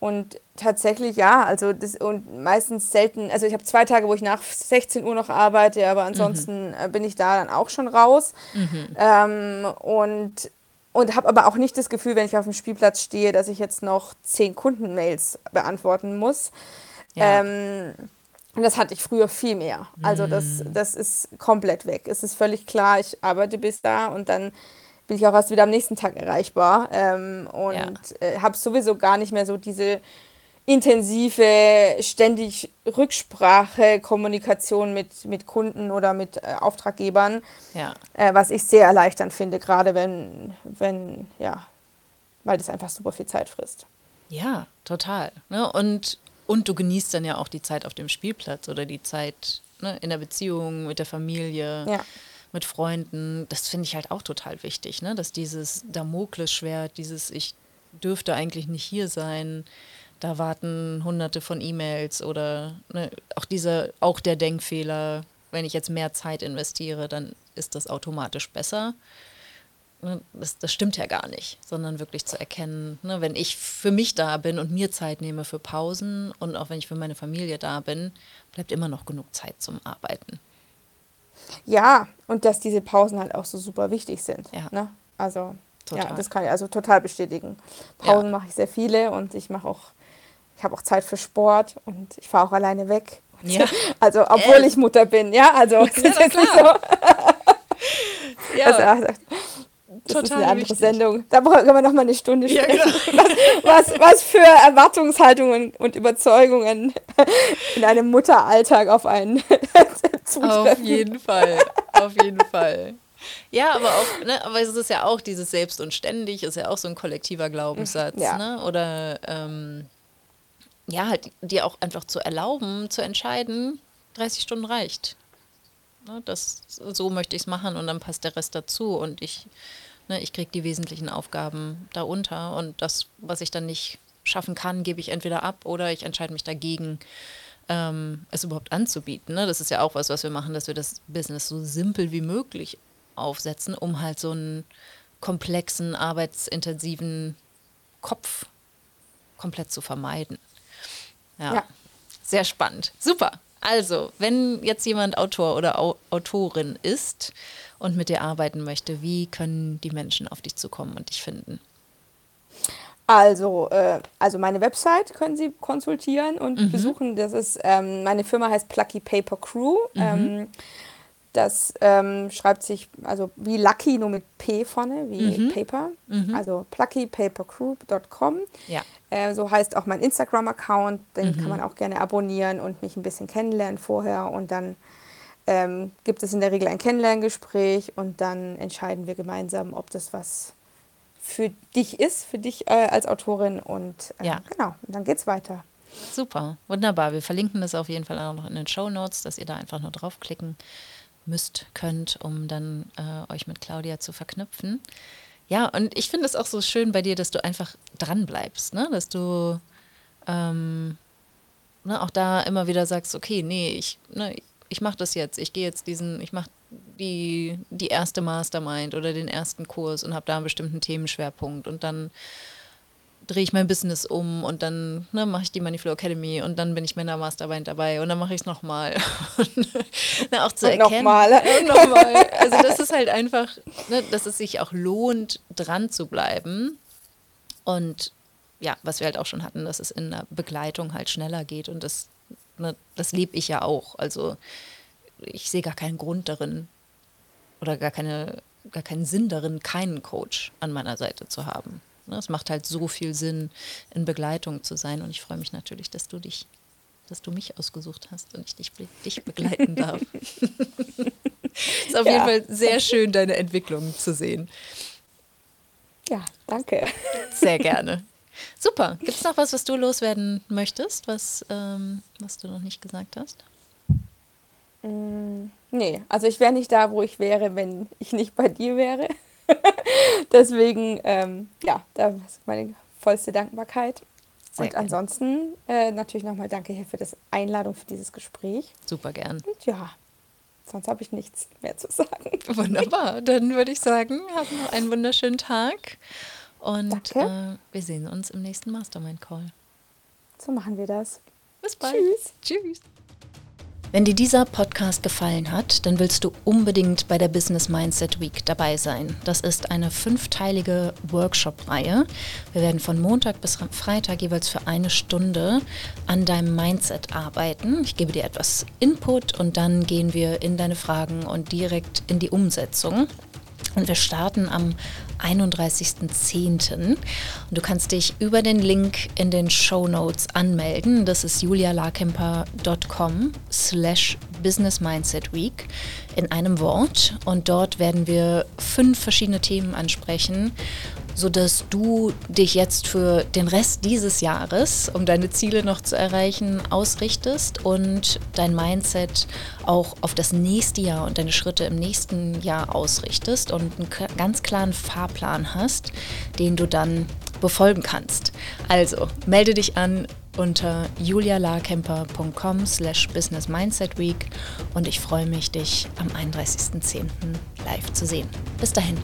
und tatsächlich ja, also das und meistens selten, also ich habe zwei Tage, wo ich nach 16 Uhr noch arbeite, aber ansonsten mhm. bin ich da dann auch schon raus. Mhm. Ähm, und und habe aber auch nicht das Gefühl, wenn ich auf dem Spielplatz stehe, dass ich jetzt noch zehn Kundenmails beantworten muss. Ja. Ähm, und das hatte ich früher viel mehr. Also das, mm. das ist komplett weg. Es ist völlig klar, ich arbeite bis da und dann bin ich auch erst wieder am nächsten Tag erreichbar. Ähm, und ja. äh, habe sowieso gar nicht mehr so diese intensive, ständig Rücksprache, Kommunikation mit, mit Kunden oder mit äh, Auftraggebern, ja. äh, was ich sehr erleichternd finde, gerade wenn, wenn, ja, weil das einfach super viel Zeit frisst. Ja, total. Ne? Und, und du genießt dann ja auch die Zeit auf dem Spielplatz oder die Zeit ne, in der Beziehung mit der Familie. Ja. Mit Freunden, das finde ich halt auch total wichtig, ne? dass dieses Damoklesschwert, dieses Ich dürfte eigentlich nicht hier sein, da warten hunderte von E-Mails oder ne, auch dieser, auch der Denkfehler, wenn ich jetzt mehr Zeit investiere, dann ist das automatisch besser. Ne, das, das stimmt ja gar nicht, sondern wirklich zu erkennen, ne, wenn ich für mich da bin und mir Zeit nehme für Pausen und auch wenn ich für meine Familie da bin, bleibt immer noch genug Zeit zum Arbeiten. Ja, und dass diese Pausen halt auch so super wichtig sind. Ja. Ne? Also, total. ja, das kann ich also total bestätigen. Pausen ja. mache ich sehr viele und ich mache auch ich habe auch Zeit für Sport und ich fahre auch alleine weg. Ja. [laughs] Also, obwohl äh. ich Mutter bin, ja, also ja, das ist jetzt nicht so. [laughs] ja. Also, das Total ist eine andere wichtig. Sendung. Da können wir noch mal eine Stunde sprechen. Ja, genau. [laughs] was, was für Erwartungshaltungen und Überzeugungen [laughs] in einem Mutteralltag auf einen [laughs] zutreffen. Auf jeden Fall. Auf jeden Fall. Ja, aber auch, ne, aber es ist ja auch dieses Selbst und ständig, ist ja auch so ein kollektiver Glaubenssatz, ja. ne? Oder ähm, ja, halt dir auch einfach zu erlauben, zu entscheiden, 30 Stunden reicht. Ne, das, so möchte ich es machen und dann passt der Rest dazu und ich, ne, ich kriege die wesentlichen Aufgaben darunter und das, was ich dann nicht schaffen kann, gebe ich entweder ab oder ich entscheide mich dagegen, ähm, es überhaupt anzubieten. Ne? Das ist ja auch was, was wir machen, dass wir das Business so simpel wie möglich aufsetzen, um halt so einen komplexen, arbeitsintensiven Kopf komplett zu vermeiden. Ja. ja. Sehr spannend. Super. Also, wenn jetzt jemand Autor oder Au Autorin ist und mit dir arbeiten möchte, wie können die Menschen auf dich zukommen und dich finden? Also, äh, also meine Website können Sie konsultieren und mhm. besuchen. Das ist, ähm, meine Firma heißt Plucky Paper Crew. Mhm. Ähm, das ähm, schreibt sich also wie Lucky nur mit P vorne, wie mhm. Paper. Mhm. Also pluckypapercrew.com. Ja. Äh, so heißt auch mein Instagram-Account. Den mhm. kann man auch gerne abonnieren und mich ein bisschen kennenlernen vorher. Und dann ähm, gibt es in der Regel ein Kennenlerngespräch und dann entscheiden wir gemeinsam, ob das was für dich ist, für dich äh, als Autorin. Und äh, ja. genau, und dann geht's weiter. Super, wunderbar. Wir verlinken das auf jeden Fall auch noch in den Show Notes, dass ihr da einfach nur draufklicken müsst, könnt, um dann äh, euch mit Claudia zu verknüpfen. Ja, und ich finde es auch so schön bei dir, dass du einfach dran bleibst, ne? dass du ähm, ne, auch da immer wieder sagst, okay, nee, ich, ne, ich mache das jetzt, ich gehe jetzt diesen, ich mache die, die erste Mastermind oder den ersten Kurs und habe da einen bestimmten Themenschwerpunkt und dann drehe ich mein Business um und dann ne, mache ich die Moneyflow Academy und dann bin ich mit einer Mastermind dabei und dann mache ich es nochmal. [laughs] ne, auch zu und erkennen. Nochmal. Nochmal. Also das ist halt einfach, ne, dass es sich auch lohnt, dran zu bleiben. Und ja, was wir halt auch schon hatten, dass es in der Begleitung halt schneller geht und das, ne, das lebe ich ja auch. Also ich sehe gar keinen Grund darin oder gar, keine, gar keinen Sinn darin, keinen Coach an meiner Seite zu haben. Ne, es macht halt so viel Sinn, in Begleitung zu sein. Und ich freue mich natürlich, dass du dich, dass du mich ausgesucht hast und ich dich, dich begleiten darf. Es [laughs] ist auf ja. jeden Fall sehr schön, deine Entwicklung zu sehen. Ja, danke. Sehr gerne. Super. Gibt es noch was, was du loswerden möchtest, was, ähm, was du noch nicht gesagt hast? Mm, nee, also ich wäre nicht da, wo ich wäre, wenn ich nicht bei dir wäre. [laughs] Deswegen, ähm, ja, da ist meine vollste Dankbarkeit. Sehr und gerne. ansonsten äh, natürlich nochmal danke hier für das Einladung für dieses Gespräch. Super gern. Und ja, sonst habe ich nichts mehr zu sagen. Wunderbar. Dann würde ich sagen, haben noch einen wunderschönen Tag. Und äh, wir sehen uns im nächsten Mastermind Call. So machen wir das. Bis bald. Tschüss. Tschüss. Wenn dir dieser Podcast gefallen hat, dann willst du unbedingt bei der Business Mindset Week dabei sein. Das ist eine fünfteilige Workshop-Reihe. Wir werden von Montag bis Freitag jeweils für eine Stunde an deinem Mindset arbeiten. Ich gebe dir etwas Input und dann gehen wir in deine Fragen und direkt in die Umsetzung. Und wir starten am 31.10. Und du kannst dich über den Link in den Show Notes anmelden. Das ist julialarkemper.com slash Business Mindset Week in einem Wort. Und dort werden wir fünf verschiedene Themen ansprechen sodass du dich jetzt für den Rest dieses Jahres, um deine Ziele noch zu erreichen, ausrichtest und dein Mindset auch auf das nächste Jahr und deine Schritte im nächsten Jahr ausrichtest und einen ganz klaren Fahrplan hast, den du dann befolgen kannst. Also melde dich an unter julialarkemper.com slash business mindset week und ich freue mich, dich am 31.10. live zu sehen. Bis dahin.